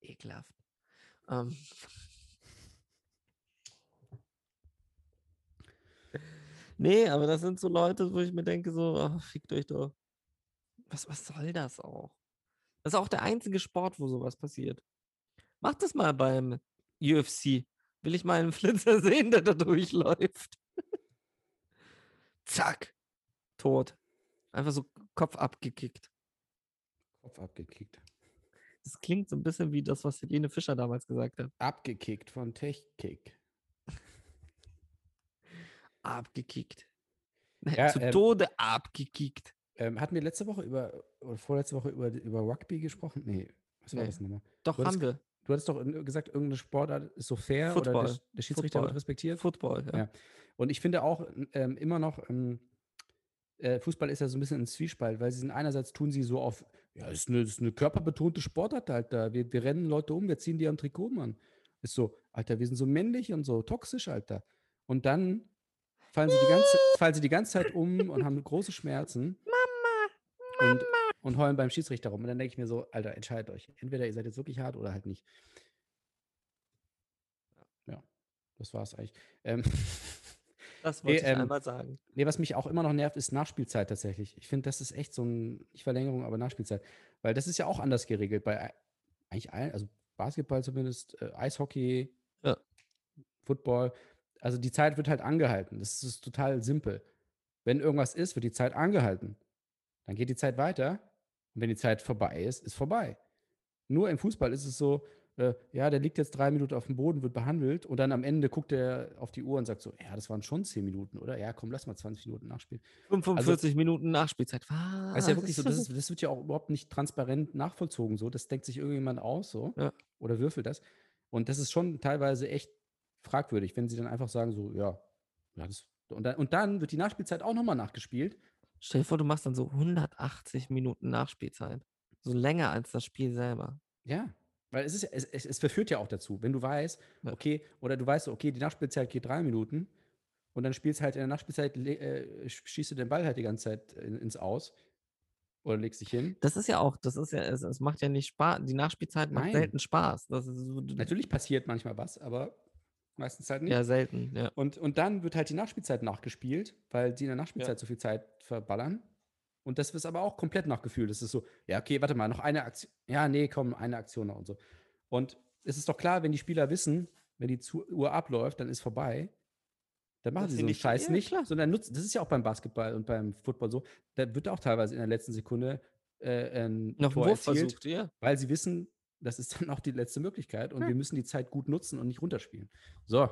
Ekelhaft. Ähm. Nee, aber das sind so Leute, wo ich mir denke, so, ach, fickt euch doch. Was, was soll das auch? Das ist auch der einzige Sport, wo sowas passiert. Macht das mal beim UFC. Will ich mal einen Flitzer sehen, der da durchläuft. Zack. Tot. Einfach so Kopf abgekickt. Kopf abgekickt. Das klingt so ein bisschen wie das, was Helene Fischer damals gesagt hat. Abgekickt von Techkick. Abgekickt. Ja, Zu ähm, Tode abgekickt. Ähm, hatten wir letzte Woche über, oder vorletzte Woche über, über Rugby gesprochen? Nee, was war Nee. das nochmal? Doch, hattest haben wir. Du hattest doch gesagt, irgendeine Sportart ist so fair oder der, Football. Der Schiedsrichter Football. wird respektiert. Football, ja. Ja. Und ich finde auch ähm, immer noch, ähm, äh, Fußball ist ja so ein bisschen ein Zwiespalt, weil sie sind einerseits tun sie so auf, ja, ist eine, ist eine körperbetonte Sportart, Alter. Wir, wir rennen Leute um, wir ziehen die am Trikot, Mann. Ist so, Alter, wir sind so männlich und so toxisch, Alter. Und dann fallen sie die ganze, fallen sie die ganze Zeit um und haben große Schmerzen. Mama, und, und heulen beim Schiedsrichter rum. Und dann denke ich mir so, Alter, entscheidet euch. Entweder ihr seid jetzt wirklich hart oder halt nicht. Ja, das war's eigentlich. Ähm, Das Nee, wollte ich ähm, einmal sagen. Nee, was mich auch immer noch nervt, ist Nachspielzeit tatsächlich. Ich finde, das ist echt so ein, nicht Verlängerung, aber Nachspielzeit. Weil das ist ja auch anders geregelt bei ei- eigentlich allen, also Basketball zumindest, äh, Eishockey, Ja. Football. Also die Zeit wird halt angehalten. Das ist total simpel. Wenn irgendwas ist, wird die Zeit angehalten. Dann geht die Zeit weiter. Und wenn die Zeit vorbei ist, ist vorbei. Nur im Fußball ist es so, äh, ja, der liegt jetzt drei Minuten auf dem Boden, wird behandelt und dann am Ende guckt er auf die Uhr und sagt so, ja, das waren schon zehn Minuten, oder? Ja, komm, lass mal 20 Minuten nachspielen. 45 Minuten Nachspielzeit. Was? Das ist ja wirklich so, das, ist, das wird ja auch überhaupt nicht transparent nachvollzogen. So, das denkt sich irgendjemand aus, so Ja. oder würfelt das. Und das ist schon teilweise echt fragwürdig, wenn sie dann einfach sagen so, ja, ja das, und, dann, und dann wird die Nachspielzeit auch nochmal nachgespielt. Stell dir vor, du machst dann so 180 Minuten Nachspielzeit. So länger als das Spiel selber. Ja, weil es ist, es, es, es verführt ja auch dazu, wenn du weißt, okay, oder du weißt, okay, die Nachspielzeit geht drei Minuten und dann spielst halt in der Nachspielzeit, äh, sch- schießt du den Ball halt die ganze Zeit in, ins Aus oder legst dich hin. Das ist ja auch, das ist ja, es, es macht ja nicht Spaß. Die Nachspielzeit macht Nein. selten Spaß. So, Natürlich passiert manchmal was, aber meistens halt nicht. Ja, selten, ja. Und, und dann wird halt die Nachspielzeit nachgespielt, weil die in der Nachspielzeit so viel Zeit verballern. Und das ist aber auch komplett nachgefühlt. Das ist so, ja, okay, warte mal, noch eine Aktion. Ja, nee, komm, eine Aktion noch und so. Und es ist doch klar, wenn die Spieler wissen, wenn die Uhr abläuft, dann ist vorbei. Dann machen sie so einen nicht- Scheiß ja, nicht, klar. sondern nutzen. Das ist ja auch beim Basketball und beim Football so. Da wird auch teilweise in der letzten Sekunde äh, ein Noch Tor Wurf erzielt, versucht, ja. weil sie wissen, das ist dann auch die letzte Möglichkeit und Ja. wir müssen die Zeit gut nutzen und nicht runterspielen. So,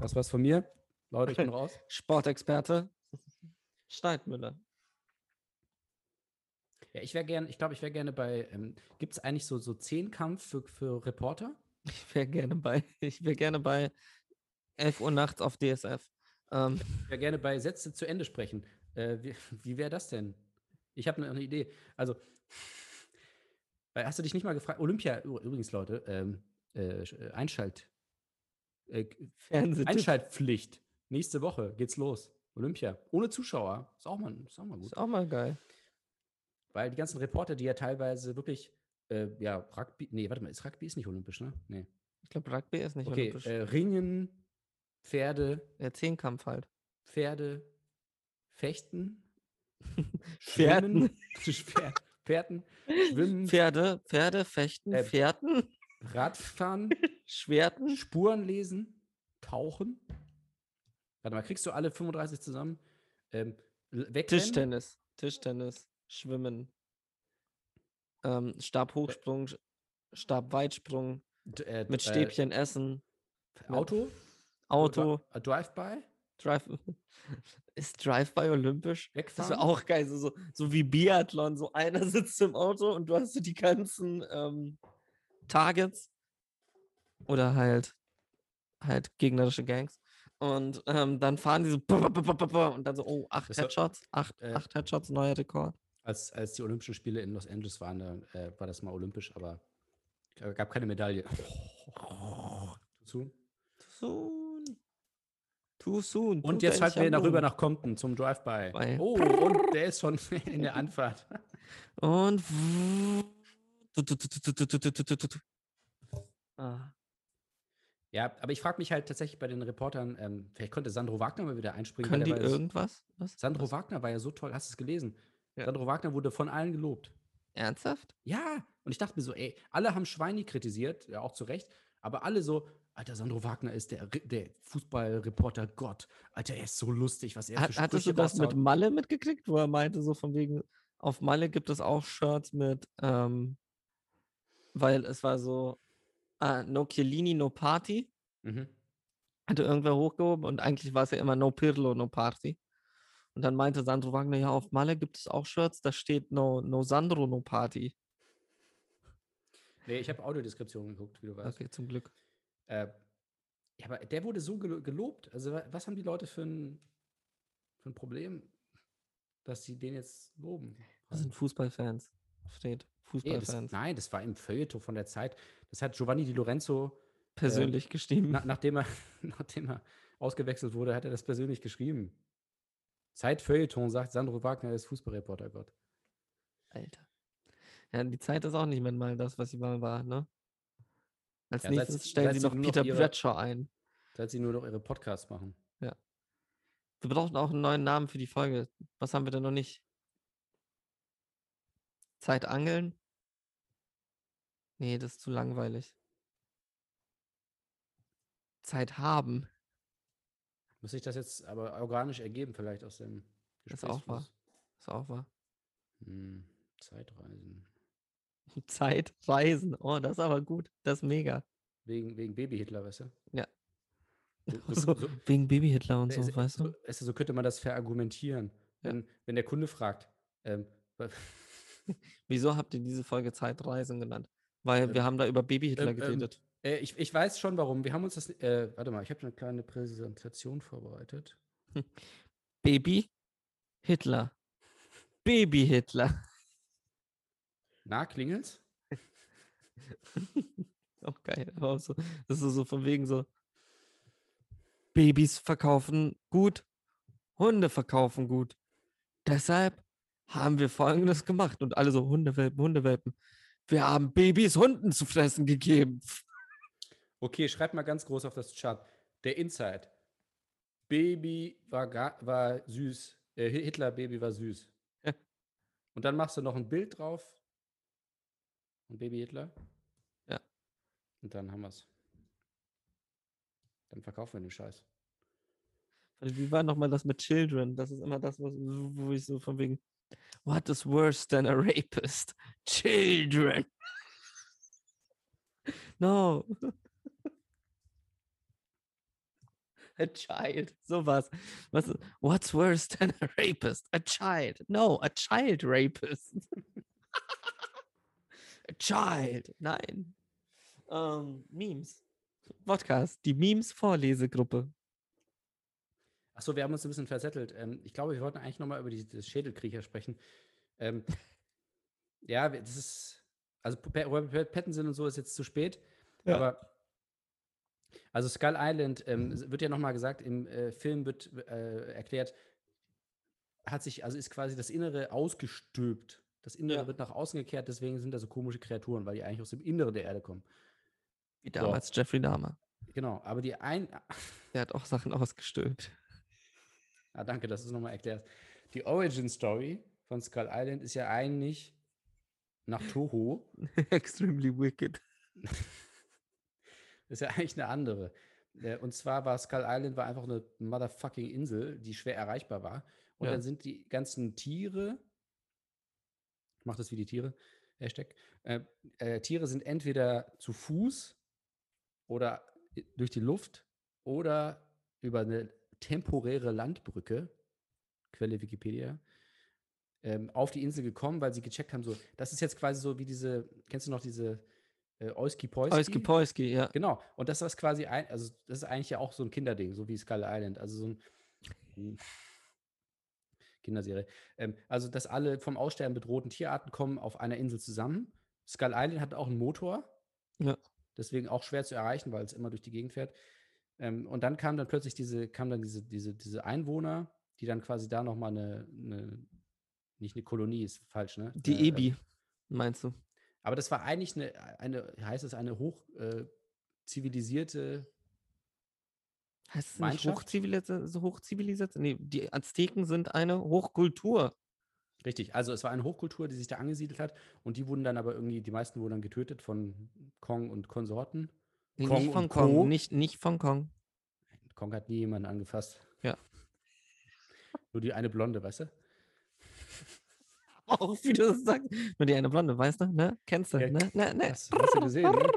das war's von mir. Leute, ich bin raus. Sportexperte Steidmüller. Ja, ich wäre gerne, ich glaube, ich wäre gerne bei, ähm, gibt es eigentlich so, so Zehnkampf für, für Reporter? Ich wäre gerne bei, ich wäre gerne bei 11 Uhr nachts auf DSF. Ähm, Ich wäre gerne bei Sätze zu Ende sprechen. Äh, wie wie wäre das denn? Ich habe eine Idee. Also, hast du dich nicht mal gefragt Olympia übrigens, Leute, ähm, äh, äh, Einschalt äh. Einschaltpflicht. Nächste Woche geht's los. Olympia. Ohne Zuschauer. Ist auch mal, ist auch mal gut. Ist auch mal geil. Weil die ganzen Reporter, die ja teilweise wirklich, äh, ja, Rugby, nee, warte mal, ist Rugby ist nicht olympisch, ne? Nee. Ich glaube, Rugby ist nicht Okay, olympisch. äh, Ringen, Pferde, Der Zehnkampf halt. Pferde, Fechten, Pferden. Schwimmen, Pfer- Pferden, Schwimmen, Pferde, Pferde, Fechten, Äh, Pferden, Radfahren, Schwerten. Spuren lesen, Tauchen. Warte mal, kriegst du alle 35 zusammen? Ähm, wegrennen? Tischtennis. Tischtennis. Schwimmen. Ähm, Stabhochsprung, Stabweitsprung, äh, mit äh, Stäbchen essen, Auto? Auto, Dri- Drive-by? Drive. Ist Drive-by olympisch? Das Wegfahren? wäre auch geil, so, so, so wie Biathlon. So einer sitzt im Auto und du hast so die ganzen ähm, Targets. Oder halt, halt gegnerische Gangs. Und ähm, dann fahren die so und dann so, oh, acht Das Headshots, acht, äh, acht Headshots, neuer Rekord. Als, als die Olympischen Spiele in Los Angeles waren, da, äh, war das mal olympisch, aber es gab keine Medaille. Zu. Soon. Too soon. Und tut jetzt schalten wir am darüber nach Compton zum Drive-by. Oh, und der ist schon in der Anfahrt. Und. Ah, Ja, aber ich frage mich halt tatsächlich bei den Reportern, ähm, vielleicht könnte Sandro Wagner mal wieder einspringen. Können die irgendwas? Was? Sandro Was? Wagner war ja so toll, hast du es gelesen? Ja. Sandro Wagner wurde von allen gelobt. Ernsthaft? Ja, und ich dachte mir so, ey, alle haben Schweini kritisiert, ja auch zu Recht, aber alle so, Alter, Sandro Wagner ist der, der Fußballreporter Gott. Alter, er ist so lustig, was er Hat, für hattest du das mit. Malle mitgekriegt, wo er meinte, so von wegen, auf Malle gibt es auch Shirts mit, ähm, weil es war so, ah, no Chiellini, no Party, Mhm. hatte irgendwer hochgehoben und eigentlich war es ja immer no Pirlo, no Party. Und dann meinte Sandro Wagner, ja, auf Malle gibt es auch Shirts, da steht no, no Sandro, no Party. Nee, ich habe Audiodeskription geguckt, wie du weißt. Okay, zum Glück. Äh, ja, aber der wurde so gelo- gelobt. Also, wa- was haben die Leute für ein, für ein Problem, dass sie den jetzt loben? Das sind Fußballfans. Steht. Nee, das, Fußballfans. nein, das war im Feuilleton von der Zeit. Das hat Giovanni Di Lorenzo, Persönlich geschrieben. na, nachdem, er, nachdem er ausgewechselt wurde, hat er das persönlich geschrieben. Zeit Feuilleton sagt, Sandro Wagner ist Fußballreporter Gott. Alter. Ja, die Zeit ist auch nicht mehr mal das, was sie mal war, ne? Als Ja, seit nächstes sie- stellen seit sie noch Peter ihre- Bradshaw ein. Seit sie nur noch ihre Podcasts machen. Wir brauchen auch einen neuen Namen für die Folge. Was haben wir denn noch nicht? Zeit angeln? Nee, das ist zu langweilig. Zeit haben. Muss sich das jetzt aber organisch ergeben, vielleicht aus dem Ist auch wahr. Ist auch wahr. Hm, Zeitreisen. Zeit reisen. Oh, das ist aber gut. Das ist mega. Wegen, wegen Baby-Hitler, weißt du? Ja. So, So, so, wegen Baby-Hitler und so, es- weißt so, du? so könnte man das verargumentieren. Ja. Wenn, wenn der Kunde fragt, ähm, Wieso habt ihr diese Folge Zeitreisen genannt? Weil Ähm, wir haben da über Baby-Hitler ähm, ähm, geredet. äh, ich, ich weiß schon warum. Wir haben uns das, äh, warte mal, ich habe eine kleine Präsentation vorbereitet. Baby Hitler. Baby Hitler. Na, klingelt's? Auch geil. Aber auch so, das ist so von wegen so. Babys verkaufen gut, Hunde verkaufen gut. Deshalb haben wir folgendes gemacht und alle so Hundewelpen, Hundewelpen. Wir haben Babys Hunden zu fressen gegeben. Okay, schreib mal ganz groß auf das Chart. Der Inside. Baby war, war süß. Äh, Hi- Hitler Baby war süß. Und dann machst du noch ein Bild drauf. Und Baby Hitler. Ja. Und dann haben wir's. Dann verkaufen wir den Scheiß. Wie war nochmal das mit Children? Das ist immer das, was, wo ich so von wegen. What is worse than a rapist? Children. No. A child. Sowas. Was, what's worse than a rapist? A child. No, a child rapist. a child. Nein. Ähm, Memes. Podcast. Die Memes-Vorlesegruppe. Achso, wir haben uns ein bisschen versettelt. Ähm, ich glaube, wir wollten eigentlich nochmal über die, das Schädelkriecher sprechen. Ähm, ja, das ist. Also Robert Pattinson und so ist jetzt zu spät. Ja. Aber. Also Skull Island ähm, wird ja nochmal gesagt, im äh, Film wird äh, erklärt, hat sich, also ist quasi das Innere ausgestülpt. Das Innere Ja. wird nach außen gekehrt, deswegen sind da so komische Kreaturen, weil die eigentlich aus dem Inneren der Erde kommen. Wie damals Jeffrey Dahmer. Genau, aber die ein. Der hat auch Sachen ausgestülpt. Ah, danke, dass du es nochmal erklärst. Die Origin Story von Skull Island ist ja eigentlich nach Toho. Extremely wicked. ist ja eigentlich eine andere. Äh, Und zwar war Skull Island war einfach eine motherfucking Insel, die schwer erreichbar war. Und Ja. dann sind die ganzen Tiere, ich mach das wie die Tiere, Hashtag, äh, äh, Tiere sind entweder zu Fuß oder i- durch die Luft oder über eine temporäre Landbrücke, Quelle Wikipedia, ähm, auf die Insel gekommen, weil sie gecheckt haben, so, das ist jetzt quasi so wie diese, kennst du noch diese äh, Oiski Poiski? Oiski Poiski, ja. Genau. Und das ist quasi ein, also das ist eigentlich ja auch so ein Kinderding, so wie Skull Island. Also so ein Kinderserie. Ähm, also, dass alle vom Aussterben bedrohten Tierarten kommen auf einer Insel zusammen. Skull Island hat auch einen Motor. Ja. Deswegen auch schwer zu erreichen, weil es immer durch die Gegend fährt. Ähm, und dann kam dann plötzlich diese, kam dann diese, diese, diese Einwohner, die dann quasi da nochmal eine, eine, nicht eine Kolonie, ist falsch, ne? Die Äh, Ebi, meinst du? aber das war eigentlich eine, eine heißt es, eine hoch äh, zivilisierte, Heißt es nicht hochzivilisiert? Nee, die Azteken sind eine Hochkultur. richtig, also es war eine Hochkultur, die sich da angesiedelt hat und die wurden dann aber irgendwie, die meisten wurden dann getötet von Kong und Konsorten. Nee, Kong nicht von Kong, Co. nicht, nicht von Kong. Kong hat nie jemanden angefasst. Ja. Nur die eine Blonde, weißt du? Auch wie du das sagst. Nur die eine Blonde, weißt du, ne? Kennst du, Ja, ne? Ne, ne. Hast, hast du gesehen, ne?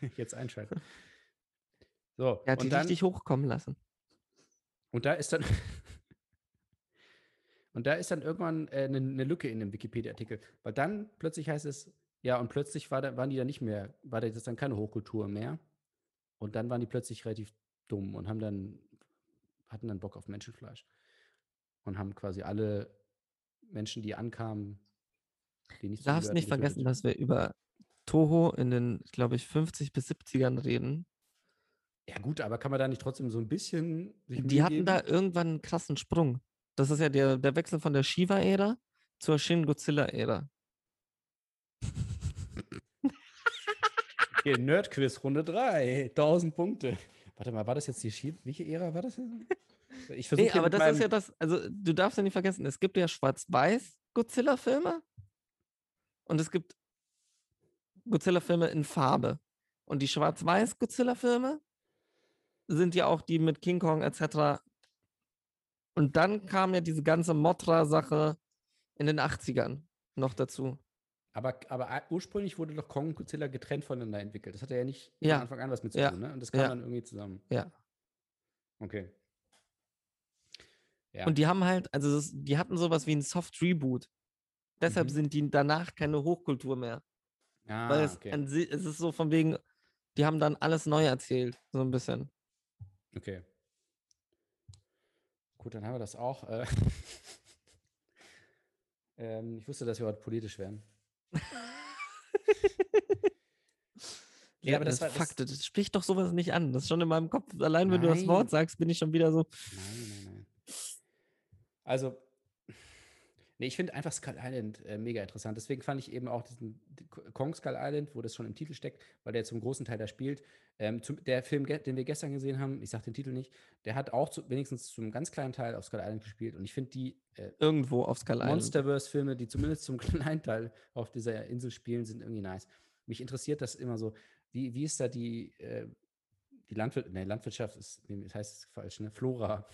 Jetzt einschalten. So, Er hat die und dann, richtig hochkommen lassen. Und da ist dann. und da ist dann irgendwann eine äh, ne- ne Lücke in dem Wikipedia-Artikel. Weil dann plötzlich heißt es, ja, und plötzlich war da, waren die dann nicht mehr, war das dann keine Hochkultur mehr. Und dann waren die plötzlich relativ dumm und haben dann, hatten dann Bock auf Menschenfleisch. Und haben quasi alle Menschen, die ankamen, die nicht Du darfst nicht vergessen, dass wir über Toho in den, glaube ich, 50 bis 70ern reden. Ja, gut, aber kann man da nicht trotzdem so ein bisschen sich Die hatten geben? da irgendwann einen krassen Sprung. Das ist ja der, der Wechsel von der Shiva-Ära zur Shin Godzilla-Ära. Hier, Nerdquiz Runde 3, 1000 Punkte. Warte mal, war das jetzt die Schieb? Welche Ära war das? Ich versuche Nee, aber das ist ja das, also du darfst ja nicht vergessen, es gibt ja schwarz-weiß Godzilla-Filme und es gibt Godzilla-Filme in Farbe. Und die schwarz-weiß Godzilla-Filme sind ja auch die mit King Kong etc. Und dann kam ja diese ganze Mothra-Sache in den 80ern noch dazu. aber, aber ursprünglich wurde doch Kong und Godzilla getrennt voneinander entwickelt. Das hatte ja nicht Ja. von Anfang an was mit zu Ja. tun, ne? Und das kam Ja. dann irgendwie zusammen. Ja. Okay. Ja. Und die haben halt, also das, die hatten sowas wie ein Soft-Reboot. Deshalb Mhm. sind die danach keine Hochkultur mehr. ah, Weil es, okay. an es ist so von wegen, die haben dann alles neu erzählt, so ein bisschen. Okay. Gut, dann haben wir das auch. Äh, ähm, ich wusste, dass wir heute politisch werden. Ja, aber das war- das- Fakt, das, spricht doch sowas nicht an. Das ist schon in meinem Kopf. Allein wenn du das Wort Nein. sagst, bin ich schon wieder so. Nein, nein, nein. Also, nee, ich finde einfach Skull Island äh, mega interessant. Deswegen fand ich eben auch diesen Kong Skull Island, wo das schon im Titel steckt, weil der zum großen Teil da spielt. Ähm, zum, der Film, den wir gestern gesehen haben, ich sage den Titel nicht, der hat auch zu, wenigstens zum ganz kleinen Teil auf Skull Island gespielt. Und ich finde die äh, Irgendwo auf Skull Island. Monsterverse-Filme, die zumindest zum kleinen Teil auf dieser Insel spielen, sind irgendwie nice. Mich interessiert das immer so. Wie, wie ist da die, äh, die Landwirt nee, Landwirtschaft? Ist, das heißt falsch, ne? Flora.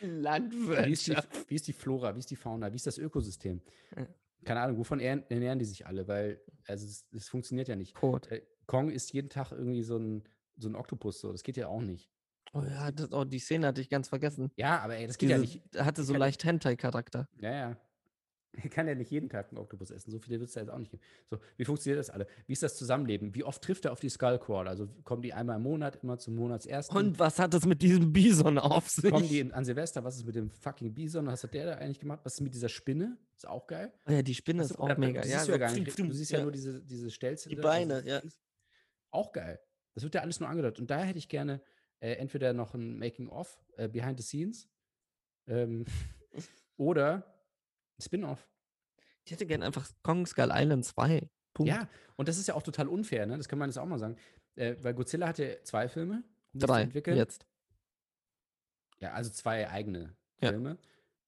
Wie ist, die, Landwirtschaft. wie ist die Flora? Wie ist die Fauna? Wie ist das Ökosystem? Ja. Keine Ahnung, wovon ernähren, die sich alle? Weil, also, es, funktioniert ja nicht. Code. Äh, Kong ist jeden Tag irgendwie so ein, so ein Oktopus, so. Das geht ja auch nicht. Oh ja, das, oh, die Szene hatte ich ganz vergessen. Ja, aber ey, das geht ja Diese, nicht. hatte so leicht Hentai-Charakter. Ja, ja. Er kann ja nicht jeden Tag einen Oktopus essen. So viele wird es ja jetzt auch nicht geben. So, wie funktioniert das alle? Wie ist das Zusammenleben? Wie oft trifft er auf die Skullcrawler? Also kommen die einmal im Monat, immer zum Monatsersten? Und was hat das mit diesem Bison auf sich? kommen die an Silvester? Was ist mit dem fucking Bison? Was hat der da eigentlich gemacht? Was ist mit dieser Spinne? Ist auch geil. Oh ja, die Spinne ist auch mega. Du ja, siehst, so ja gar nicht, du siehst ja, nur diese, diese Stelze. Die Beine, ja. Auch geil. Das wird ja alles nur angedeutet. Und da hätte ich gerne äh, entweder noch ein Making-of, äh, Behind the Scenes, ähm, oder Spin-off. Ich hätte gern einfach Kong Skull Island 2. Punkt. Ja, und das ist ja auch total unfair, ne? Das kann man jetzt auch mal sagen. Äh, weil Godzilla hatte zwei Filme, um das zu Drei. entwickeln. Jetzt. Ja, also zwei eigene Ja. Filme.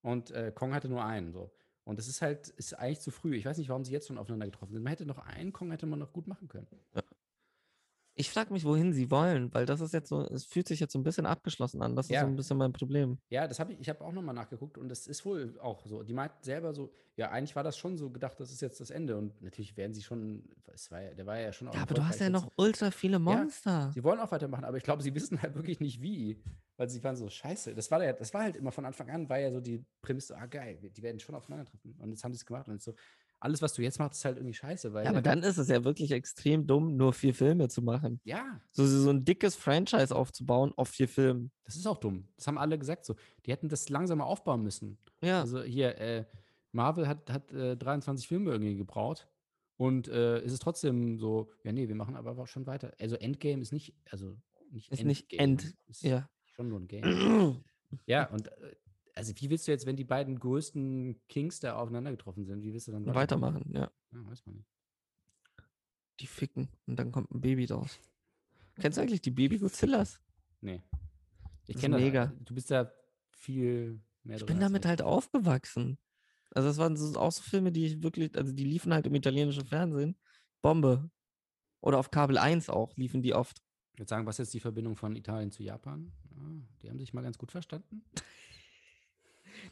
Und äh, Kong hatte nur einen. So. Und das ist halt, ist eigentlich zu früh. Ich weiß nicht, warum sie jetzt schon aufeinander getroffen sind. Man hätte noch einen Kong hätte man noch gut machen können. Ich frage mich, wohin sie wollen, weil das ist jetzt so, es fühlt sich jetzt so ein bisschen abgeschlossen an. Das ist Ja. so ein bisschen mein Problem. Ja, das habe ich, ich habe auch nochmal nachgeguckt und das ist wohl auch so. Die meinten selber so, ja, eigentlich war das schon so gedacht, das ist jetzt das Ende. Und natürlich werden sie schon, es war ja, der war ja schon auch Ja, aber du hast ja noch ultra viele Monster. jetzt. Sie wollen auch weitermachen, aber ich glaube, sie wissen halt wirklich nicht wie. Weil sie waren so, scheiße. Das war ja, das war halt immer von Anfang an, war ja so die Prämisse, ah geil, die werden schon aufeinandertreffen. Und jetzt haben sie es gemacht. Und jetzt so, alles, was du jetzt machst, ist halt irgendwie scheiße. Weil Ja, aber dann ist es ja wirklich extrem dumm, nur vier Filme zu machen. ja, So, so ein dickes Franchise aufzubauen auf vier Filmen. das ist auch dumm. Das haben alle gesagt so. Die hätten das langsamer aufbauen müssen. Ja. Also hier, äh, Marvel hat, hat äh, 23 Filme irgendwie gebraut. Und äh, ist es trotzdem so, ja, nee, wir machen aber auch schon weiter. Also Endgame ist nicht, also nicht Ist nicht Endgame, End- ist ja. schon nur ein Game. ja, und äh, also wie willst du jetzt, wenn die beiden größten Kings da aufeinander getroffen sind, wie willst du dann Weitermachen, ja. Ja, weiß man nicht. Die ficken und dann kommt ein Baby draus. Kennst du eigentlich die Baby Godzillas? Nee. Ich kenne das. mega. Du bist da viel mehr Ich bin damit ich. halt aufgewachsen. Also das waren so, auch so Filme, die ich wirklich, also die liefen halt im italienischen Fernsehen. Bombe. Oder auf Kabel 1 auch liefen die oft. Ich würde sagen, was ist jetzt die Verbindung von Italien zu Japan? Ah, die haben sich mal ganz gut verstanden.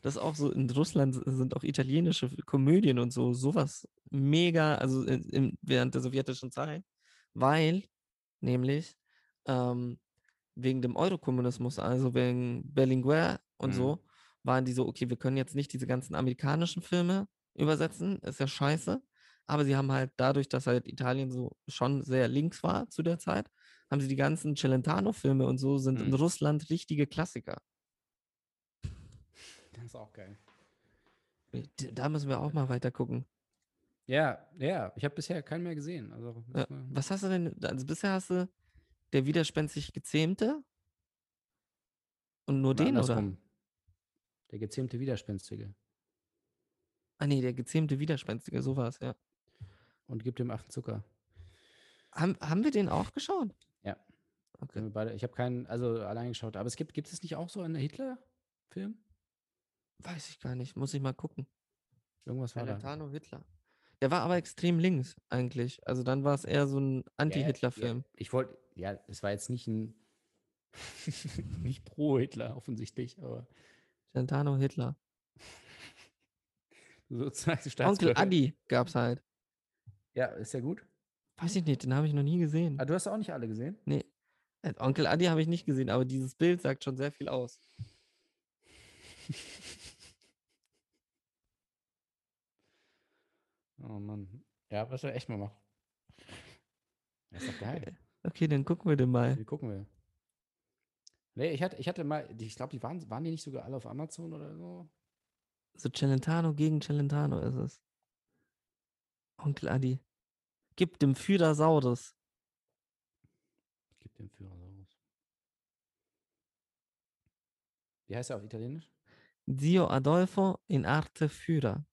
Das ist auch so, in Russland sind auch italienische Komödien und so, sowas mega, also in, in, während der sowjetischen Zeit, weil nämlich ähm, wegen dem Eurokommunismus, also wegen Berlinguer und Mhm. so, waren die so, okay, wir können jetzt nicht diese ganzen amerikanischen Filme übersetzen, ist ja scheiße, aber sie haben halt dadurch, dass halt Italien so schon sehr links war zu der Zeit, haben sie die ganzen Celentano-Filme und so sind in Mhm. Russland richtige Klassiker. Ist auch geil. Da müssen wir auch mal weiter gucken. Ja, ja, ich habe bisher keinen mehr gesehen. Also, Ja. Was hast du denn? Also bisher hast du der widerspenstig Gezähmte und nur Oder den, oder? andersrum. Der gezähmte Widerspenstige. Ah nee, der gezähmte Widerspenstige, so war es, ja. Und gibt dem Affen Zucker. Haben, haben wir den auch geschaut? Ja. Okay. Ich habe keinen, also allein geschaut. Aber es gibt, gibt es nicht auch so einen Hitler-Film? Weiß ich gar nicht, muss ich mal gucken. Irgendwas war da. Celentano Hitler. Der war aber extrem links eigentlich. Also dann war es eher so ein Anti-Hitler-Film. Ja, ich wollte, ja, es war jetzt nicht ein, nicht pro Hitler offensichtlich, aber Celentano Hitler. sozusagen Onkel. Adi gab's halt. Ja, ist ja gut. Weiß ich nicht, den habe ich noch nie gesehen. Ah, du hast auch nicht alle gesehen? Nee. Äh, Onkel Adi habe ich nicht gesehen, aber dieses Bild sagt schon sehr viel aus. Oh Mann. Ja, was er echt mal macht. Das ist doch geil. Okay, dann gucken wir den mal. Wie gucken wir? Nee, ich hatte, ich hatte mal, ich glaube, die waren, waren die nicht sogar alle auf Amazon oder so? So Celentano gegen Celentano ist es. Onkel Adi. Gib dem Führer-Saurus. Gib dem Führer so aus. Wie heißt er auf Italienisch? Zio Adolfo in arte Führer.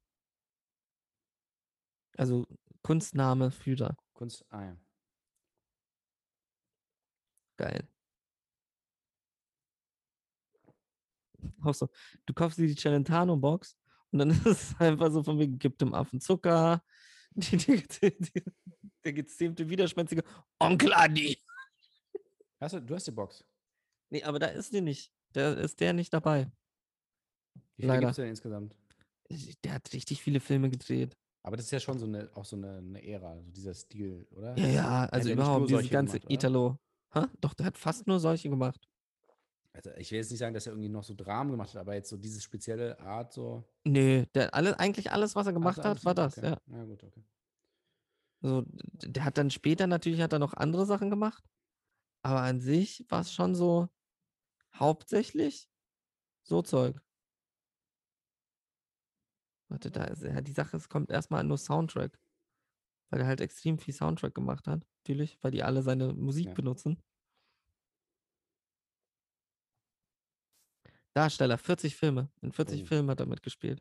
Also Kunstname Führer. Kunst. Ah ja. Geil. So, du kaufst dir die Celentano-Box und dann ist es einfach so von wegen, gib dem Affen Zucker. Die, die, die, der gezähmte Widerspenstige Onkel Adi. Hast du, du hast die Box. Nee, aber da ist die nicht. Da ist der nicht dabei. Wie viele gibt es denn insgesamt? Der hat richtig viele Filme gedreht. Aber das ist ja schon so eine, auch so eine, eine Ära, so dieser Stil, oder? Ja, ja, also überhaupt dieses ganze gemacht? Italo. Hä? Doch, der hat fast nur solche gemacht. Also ich will jetzt nicht sagen, dass er irgendwie noch so Dramen gemacht hat, aber jetzt so diese spezielle Art so. Nee, der, alle, eigentlich alles, was er gemacht Also hat, war das, okay. ja. Ja, gut, okay. So, d- der hat dann später natürlich hat er noch andere Sachen gemacht, aber an sich war es schon so hauptsächlich so Zeug. Warte, da ist ja die Sache, es kommt erstmal nur Soundtrack, weil er halt extrem viel Soundtrack gemacht hat, natürlich, weil die alle seine Musik Ja. benutzen. Darsteller, 40 Filme. In 40 Oh. Filmen hat er mitgespielt.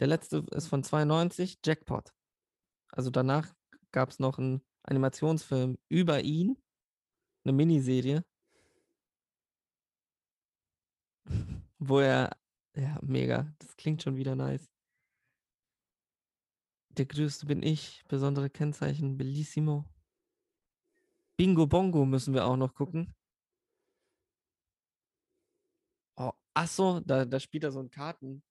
Der letzte ist von 92, Jackpot. Also danach gab es noch einen Animationsfilm über ihn, eine Miniserie, wo er, ja, mega, das klingt schon wieder nice. Der größte bin ich, besondere Kennzeichen, Bellissimo. Bingo Bongo müssen wir auch noch gucken. Oh, ach so, da, da spielt er so einen Karten,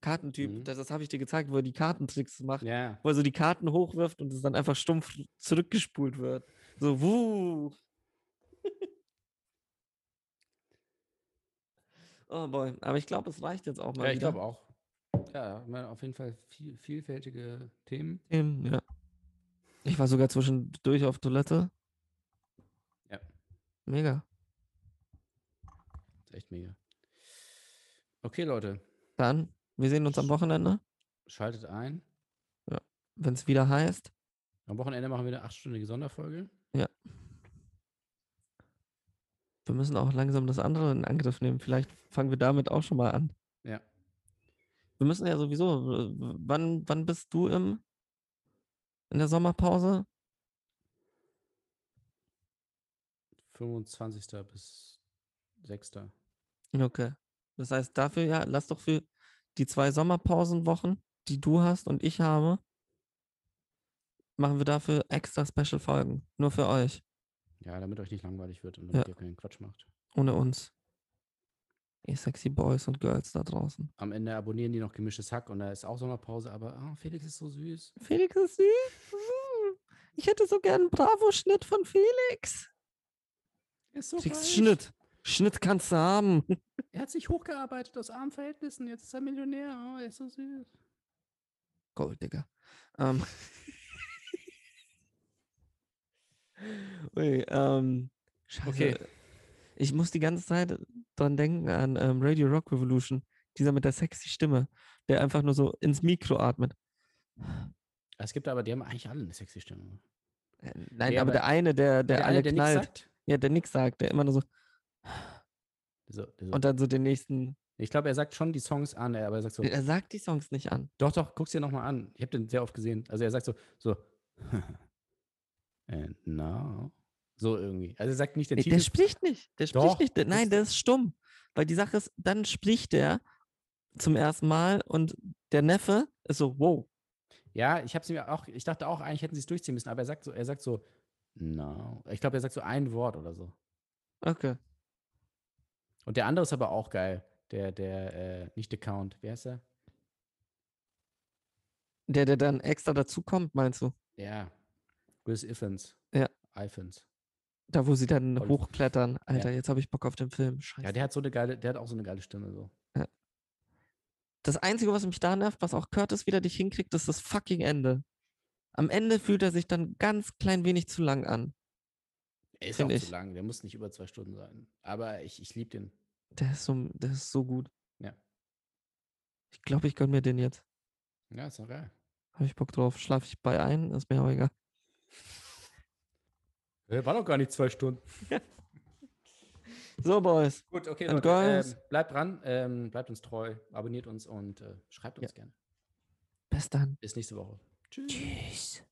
Kartentyp. Mhm. Das, das habe ich dir gezeigt, wo er die Kartentricks macht Ja, wo er so die Karten hochwirft und es dann einfach stumpf zurückgespult wird. So, wuh. Oh boy, aber ich glaube, es reicht jetzt auch mal ja ich glaube auch. Ja, auf jeden Fall viel, vielfältige Themen. Ähm, ja. Ich war sogar zwischendurch auf Toilette. Ja. Mega. Ist echt mega. Okay, Leute, Dann, wir sehen uns am Wochenende, schaltet ein. wenn es wieder heißt. Am Wochenende machen wir eine achtstündige Sonderfolge. Wir müssen auch langsam das andere in Angriff nehmen. Vielleicht fangen wir damit auch schon mal an. Ja. Wir müssen ja sowieso. w- Wann, wann bist du im, in der Sommerpause? 25. bis 6. Okay. Das heißt, dafür, ja, lass doch für die zwei Sommerpausenwochen, die du hast und ich habe, machen wir dafür extra Special-Folgen. Nur für euch. Ja, damit euch nicht langweilig wird und Ja. damit ihr keinen Quatsch macht. Ohne uns. Ihr sexy Boys und Girls da draußen. Am Ende abonnieren die noch gemischtes Hack und da ist auch Sommerpause, aber ah, Felix ist so süß. Felix ist süß. Mm. Ich hätte so gern einen Bravo-Schnitt von Felix. Er ist so Kriegst. Schnitt. Schnitt kannst du haben. Er hat sich hochgearbeitet aus armen Verhältnissen. Jetzt ist er Millionär. Oh, er ist so süß. Gold, Digga. Ähm. Ui, ähm. Scheiße. Okay. Ich muss die ganze Zeit dran denken an ähm, Radio Rock Revolution. Dieser mit der sexy Stimme, der einfach nur so ins Mikro atmet. Es gibt aber, die haben eigentlich alle eine sexy Stimme. Äh, Nein, Ja, aber der eine, der, der, eine, alle der knallt. sagt. Ja, der nix sagt, der immer nur so. So, so. Und dann so den nächsten. ich glaube, er sagt schon die Songs an, aber er sagt so, Er sagt die Songs nicht an. doch, doch, guck's dir nochmal an. Ich habe den sehr oft gesehen. Also er sagt so, so, and now. So irgendwie. Also er sagt nicht den Nee, Titel. der spricht nicht. Der spricht Doch, nicht. Der, das nein, der ist stumm. Weil die Sache ist, dann spricht der zum ersten Mal und der Neffe ist so, wow. Ja, ich habe mir auch, ich dachte auch, eigentlich hätten sie es durchziehen müssen, aber er sagt so, er sagt so, no. Ich glaube, er sagt so ein Wort oder so. Okay. Und der andere ist aber auch geil. Der, der, äh, nicht der Count. Wer ist er? Der, der dann extra dazukommt, meinst du? Ja. Chris Iffens. Ja. Iphens. Da, wo sie dann Voll. hochklettern. Alter, jetzt habe ich Bock auf den Film. Scheiße. Ja, der hat so eine geile, der hat auch so eine geile Stimme. So. das Einzige, was mich da nervt, was auch Curtis wieder nicht hinkriegt, ist das fucking Ende. Am Ende fühlt er sich dann ganz klein wenig zu lang an. Er ist auch ich. zu lang, der muss nicht über zwei Stunden sein. Aber ich, ich liebe den. Der ist so, der ist so gut. Ja. Ich glaube, ich gönne mir den jetzt. Ja, ist doch geil. Habe ich Bock drauf. Schlafe ich bei ein, ist mir auch egal. War doch gar nicht zwei Stunden. So, Boys. Gut, okay, And Leute. girls. Ähm, bleibt dran, ähm, bleibt uns treu, abonniert uns und äh, schreibt uns gerne. Bis dann. Bis nächste Woche. Tschüss. Tschüss.